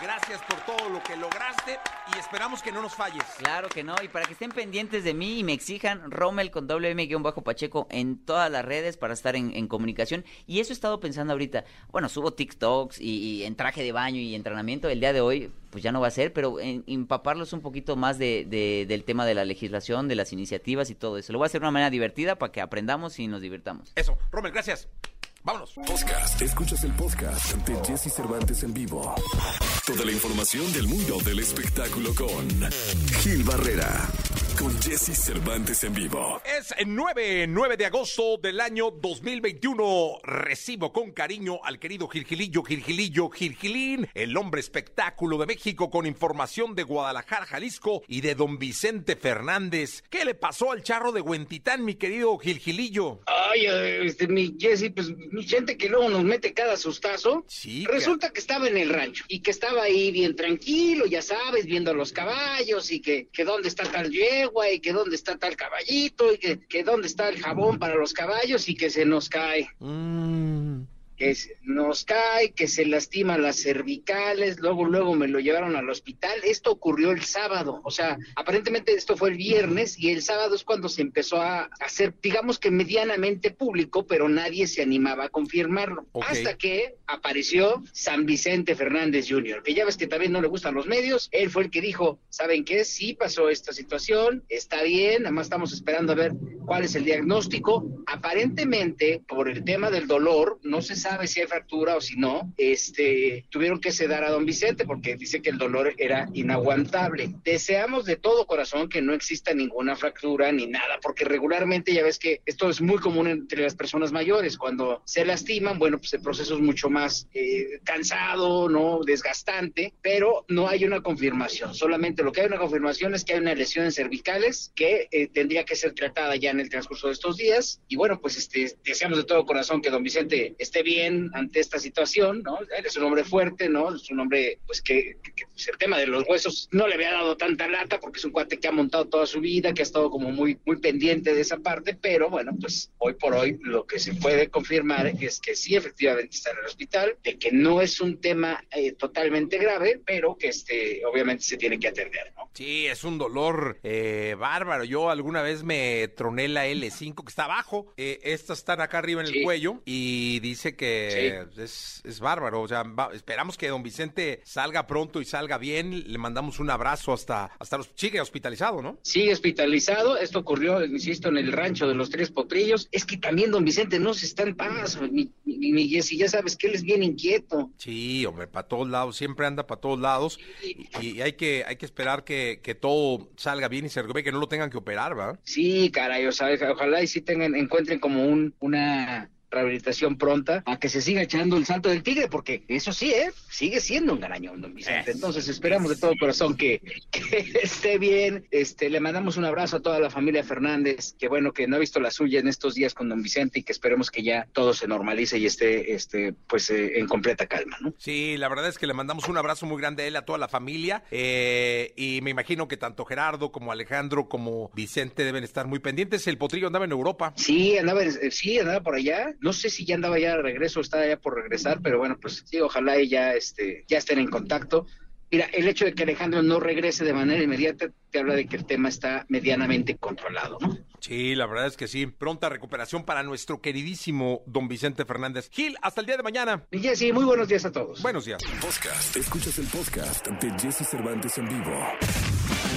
Gracias por todo lo que lograste y esperamos que no nos falles. Claro que no, y para que estén pendientes de mí y me exijan Rommel con WM-Pacheco en todas las redes para estar en, comunicación. Y eso he estado pensando ahorita. Bueno, subo TikToks y, en traje de baño y entrenamiento. El día de hoy, pues ya no va a ser, pero en, empaparlos un poquito más de, del tema de la legislación, de las iniciativas y todo eso. Lo voy a hacer de una manera divertida para que aprendamos y nos divirtamos. Eso, Rommel, gracias. Vámonos. Podcast. Escuchas el podcast de Jesse Cervantes en vivo. Toda la información del mundo del espectáculo con Gil Barrera con Jesse Cervantes en vivo. Es el 9, 9 de agosto del año 2021. Recibo con cariño al querido Gilgilillo, Gilgilillo, Gilgilín, el hombre espectáculo de México con información de Guadalajara, Jalisco y de don Vicente Fernández. ¿Qué le pasó al charro de Huentitán, mi querido Gilgilillo? Ay, este, mi Jesse, pues mi gente que luego nos mete cada sustazo. Sí. Resulta que estaba en el rancho y que estaba ahí bien tranquilo, ya sabes, viendo a los caballos y que, que dónde está tal y que dónde está tal caballito y que, que dónde está el jabón para los caballos y que se nos cae. Mm. Que nos cae, que se lastima las cervicales, luego luego me lo llevaron al hospital. Esto ocurrió el sábado, o sea, aparentemente esto fue el viernes y el sábado es cuando se empezó a hacer, digamos que medianamente público, pero nadie se animaba a confirmarlo. Ok. Hasta que apareció San Vicente Fernández Jr., que ya ves que también no le gustan los medios, él fue el que dijo, ¿saben qué? Sí pasó esta situación, está bien, además estamos esperando a ver cuál es el diagnóstico. Aparentemente, por el tema del dolor, no se sabe si hay fractura o si no, este, tuvieron que sedar a don Vicente porque dice que el dolor era inaguantable. Deseamos de todo corazón que no exista ninguna fractura ni nada, porque regularmente ya ves que esto es muy común entre las personas mayores. Cuando se lastiman, bueno, pues el proceso es mucho más eh, cansado, ¿no? Desgastante, pero no hay una confirmación. Solamente lo que hay una confirmación es que hay una lesión en cervicales que eh, tendría que ser tratada ya en el transcurso de estos días. Y bueno, pues este, deseamos de todo corazón que don Vicente esté bien ante esta situación, ¿no? Él es un hombre fuerte, ¿no? Es un hombre, pues que, que- que, pues, el tema de los huesos no le había dado tanta lata porque es un cuate que ha montado toda su vida, que ha estado como muy, muy pendiente de esa parte, pero bueno, pues hoy por hoy lo que se puede confirmar es que sí, efectivamente está en el hospital, de que no es un tema eh, totalmente grave, pero que este, obviamente se tiene que atender, ¿no? Sí, es un dolor eh, bárbaro. Yo alguna vez me troné la L5 que está abajo. Eh, estas están acá arriba en el Sí. cuello y dice que es, es bárbaro. O sea, va- esperamos que don Vicente salga pronto y salga bien. Le mandamos un abrazo hasta, hasta los sigue hospitalizado, ¿no? Sigue hospitalizado, esto ocurrió, insisto, en el rancho de los Tres Potrillos. Es que también don Vicente no se está en paz, mi, mi, mi Jessy, ya sabes que él es bien inquieto. Sí, hombre, para todos lados, siempre anda para todos lados y, y hay que hay que esperar que, que todo salga bien y se recupere, que no lo tengan que operar, ¿va? Sí, caray, o sea, ojalá y sí tengan, encuentren como un, una rehabilitación pronta a que se siga echando el salto del tigre, porque eso sí, ¿eh? Sigue siendo un garañón, don Vicente. Entonces esperamos de todo corazón que, que esté bien. Este, le mandamos un abrazo a toda la familia Fernández, que bueno, que no ha visto la suya en estos días con don Vicente y que esperemos que ya todo se normalice y esté, este, pues, eh, en completa calma, ¿no? Sí, la verdad es que le mandamos un abrazo muy grande a él, a toda la familia. eh, y me imagino que tanto Gerardo como Alejandro como Vicente deben estar muy pendientes. El potrillo andaba en Europa. Sí, andaba, eh, sí, andaba por allá. No sé si ya andaba ya de regreso, estaba ya por regresar, pero bueno, pues sí, ojalá y ya, este, ya estén en contacto. Mira, el hecho de que Alejandro no regrese de manera inmediata te habla de que el tema está medianamente controlado, ¿no? Sí, la verdad es que sí. Pronta recuperación para nuestro queridísimo don Vicente Fernández. Gil, hasta el día de mañana. Y Jessy, muy buenos días a todos. Buenos días. Podcast. Escuchas el podcast de Jesse Cervantes en vivo.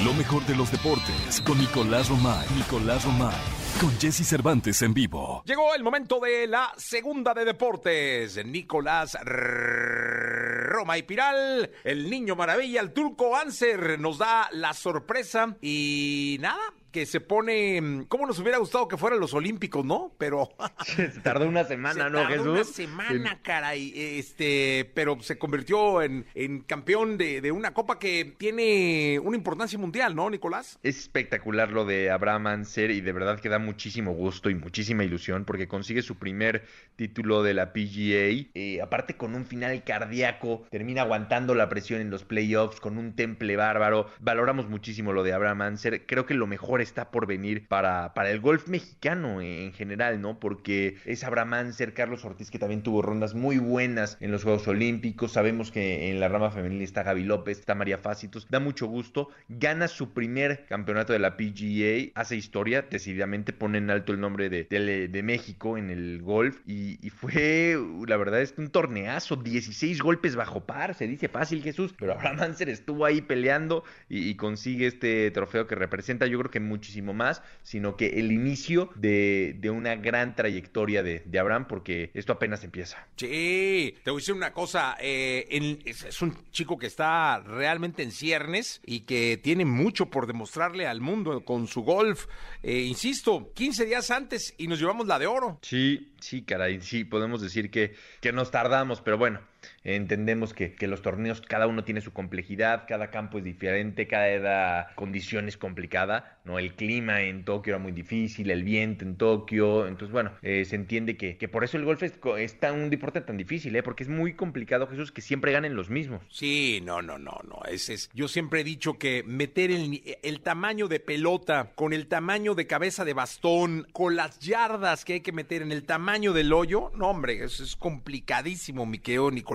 Lo mejor de los deportes con Nicolás Romay. Nicolás Romay. Con Jesse Cervantes en vivo. Llegó el momento de la segunda de deportes. Nicolás Roma y Piral, el niño maravilla, el turco Anser, nos da la sorpresa y nada, que se pone, ¿cómo nos hubiera gustado que fueran los Olímpicos, no? Pero Se tardó una semana, se ¿no, tardó Jesús? una semana, caray, este, pero se convirtió en, en campeón de, de una copa que tiene una importancia mundial, ¿no, Nicolás? Es espectacular lo de Abraham Anser y de verdad que da muchísimo gusto y muchísima ilusión porque consigue su primer título de la PGA. eh, aparte con un final cardíaco, termina aguantando la presión en los playoffs con un temple bárbaro. Valoramos muchísimo lo de Abraham Anser. Creo que lo mejor está por venir para, para el golf mexicano en general, ¿no? Porque es Abraham Anser, Carlos Ortiz que también tuvo rondas muy buenas en los Juegos Olímpicos. Sabemos que en la rama femenil está Gaby López, está María Fácitos. Da mucho gusto. Gana su primer campeonato de la PGA. Hace historia. Decididamente pone en alto el nombre de, de- México en el golf. Y, fue, la verdad, es un torneazo. 16 golpes bajo par. Se dice fácil, Jesús. Pero Abraham Anser estuvo ahí peleando y consigue este trofeo que representa, yo creo que muchísimo más, sino que el inicio de, de una gran trayectoria de, de, Abraham, porque esto apenas empieza. Sí, te voy a decir una cosa, eh, es, es, un chico que está realmente en ciernes y que tiene mucho por demostrarle al mundo con su golf. Eh, insisto, 15 días antes y nos llevamos la de oro. Sí, sí, caray, sí, podemos decir que, que nos tardamos, pero bueno, Entendemos que, que, los torneos, cada uno tiene su complejidad, cada campo es diferente, cada condición es complicada, ¿no? El clima en Tokio era muy difícil, el viento en Tokio, entonces bueno, eh, se entiende que, que, por eso el golf es, tan, un deporte tan difícil, ¿eh? Porque es muy complicado, Jesús, que siempre ganen los mismos. Sí, no, no, no, no, es, es yo siempre he dicho que meter el, el tamaño de pelota con el tamaño de cabeza de bastón, con las yardas que hay que meter en el tamaño del hoyo, no, hombre, eso es complicadísimo, mi querido Nicolás.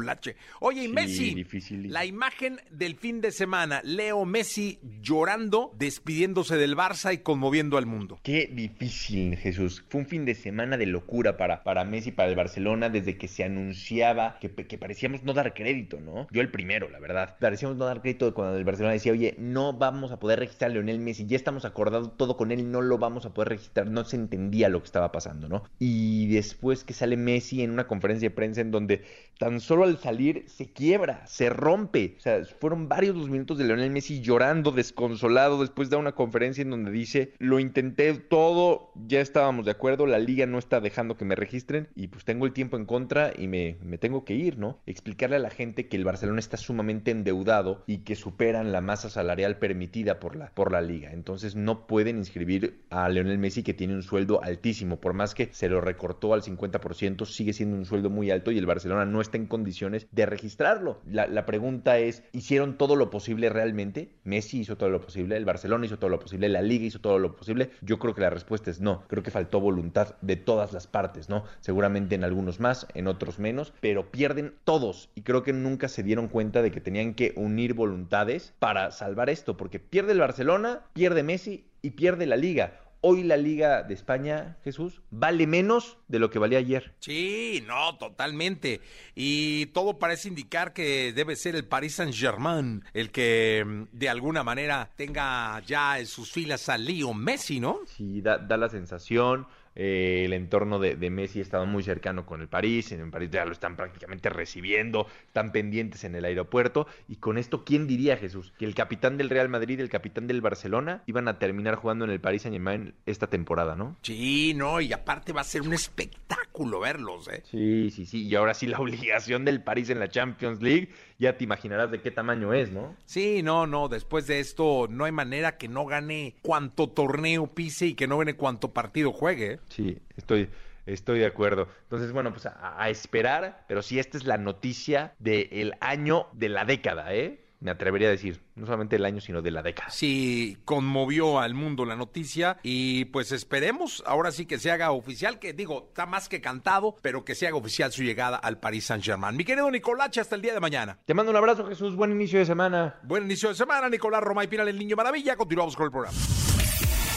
Oye, y Sí, Messi, difícil. la imagen del fin de semana, Leo Messi llorando, despidiéndose del Barça y conmoviendo al mundo. Qué difícil, Jesús. Fue un fin de semana de locura para, para Messi, para el Barcelona, desde que se anunciaba que, que parecíamos no dar crédito, ¿no? Yo el primero, la verdad. Parecíamos no dar crédito cuando el Barcelona decía, oye, no vamos a poder registrar a Lionel Messi, ya estamos acordados todo con él, no lo vamos a poder registrar. No se entendía lo que estaba pasando, ¿no? Y después que sale Messi en una conferencia de prensa en donde tan solo al salir se quiebra, se rompe. O sea, fueron varios los minutos de Lionel Messi llorando, desconsolado, después de una conferencia en donde dice, lo intenté todo, ya estábamos de acuerdo, la liga no está dejando que me registren y pues tengo el tiempo en contra y me, me tengo que ir, ¿no? Explicarle a la gente que el Barcelona está sumamente endeudado y que superan la masa salarial permitida por la, por la liga. Entonces no pueden inscribir a Lionel Messi que tiene un sueldo altísimo, por más que se lo recortó al 50%, sigue siendo un sueldo muy alto y el Barcelona no está en condiciones de registrarlo. La, la, pregunta es, ¿hicieron todo lo posible realmente? Messi hizo todo lo posible, el Barcelona hizo todo lo posible, la liga hizo todo lo posible. Yo creo que la respuesta es no. Creo que faltó voluntad de todas las partes, ¿no? Seguramente en algunos más, en otros menos, pero pierden todos y creo que nunca se dieron cuenta de que tenían que unir voluntades para salvar esto, porque pierde el Barcelona, pierde Messi y pierde la liga. Hoy la Liga de España, Jesús, vale menos de lo que valía ayer. Sí, no, totalmente. Y todo parece indicar que debe ser el Paris Saint-Germain el que mm, de alguna manera tenga ya en sus filas a Leo Messi, ¿no? Sí, da, da la sensación. Eh, el entorno de, de, Messi estaba muy cercano con el París, en el París ya lo están prácticamente recibiendo, están pendientes en el aeropuerto, y con esto, ¿quién diría, Jesús? Que el capitán del Real Madrid y el capitán del Barcelona iban a terminar jugando en el Paris Saint Germain esta temporada, ¿no? Sí, no, y aparte va a ser un espectáculo verlos, ¿eh? Sí, sí, sí, y ahora sí la obligación del París en la Champions League, ya te imaginarás de qué tamaño es, ¿no? Sí, no, no, después de esto no hay manera que no gane cuanto torneo pise y que no gane cuanto partido juegue. Sí, estoy, estoy de acuerdo. Entonces, bueno, pues a, a esperar, pero sí, esta es la noticia del año de la década, ¿eh? Me atrevería a decir, no solamente del año, sino de la década. Sí, conmovió al mundo la noticia y pues esperemos ahora sí que se haga oficial, que digo, está más que cantado, pero que se haga oficial su llegada al Paris Saint-Germain. Mi querido Nicolache, hasta el día de mañana. Te mando un abrazo, Jesús. Buen inicio de semana. Buen inicio de semana, Nicolás Roma y Pinal, el Niño Maravilla. Continuamos con el programa.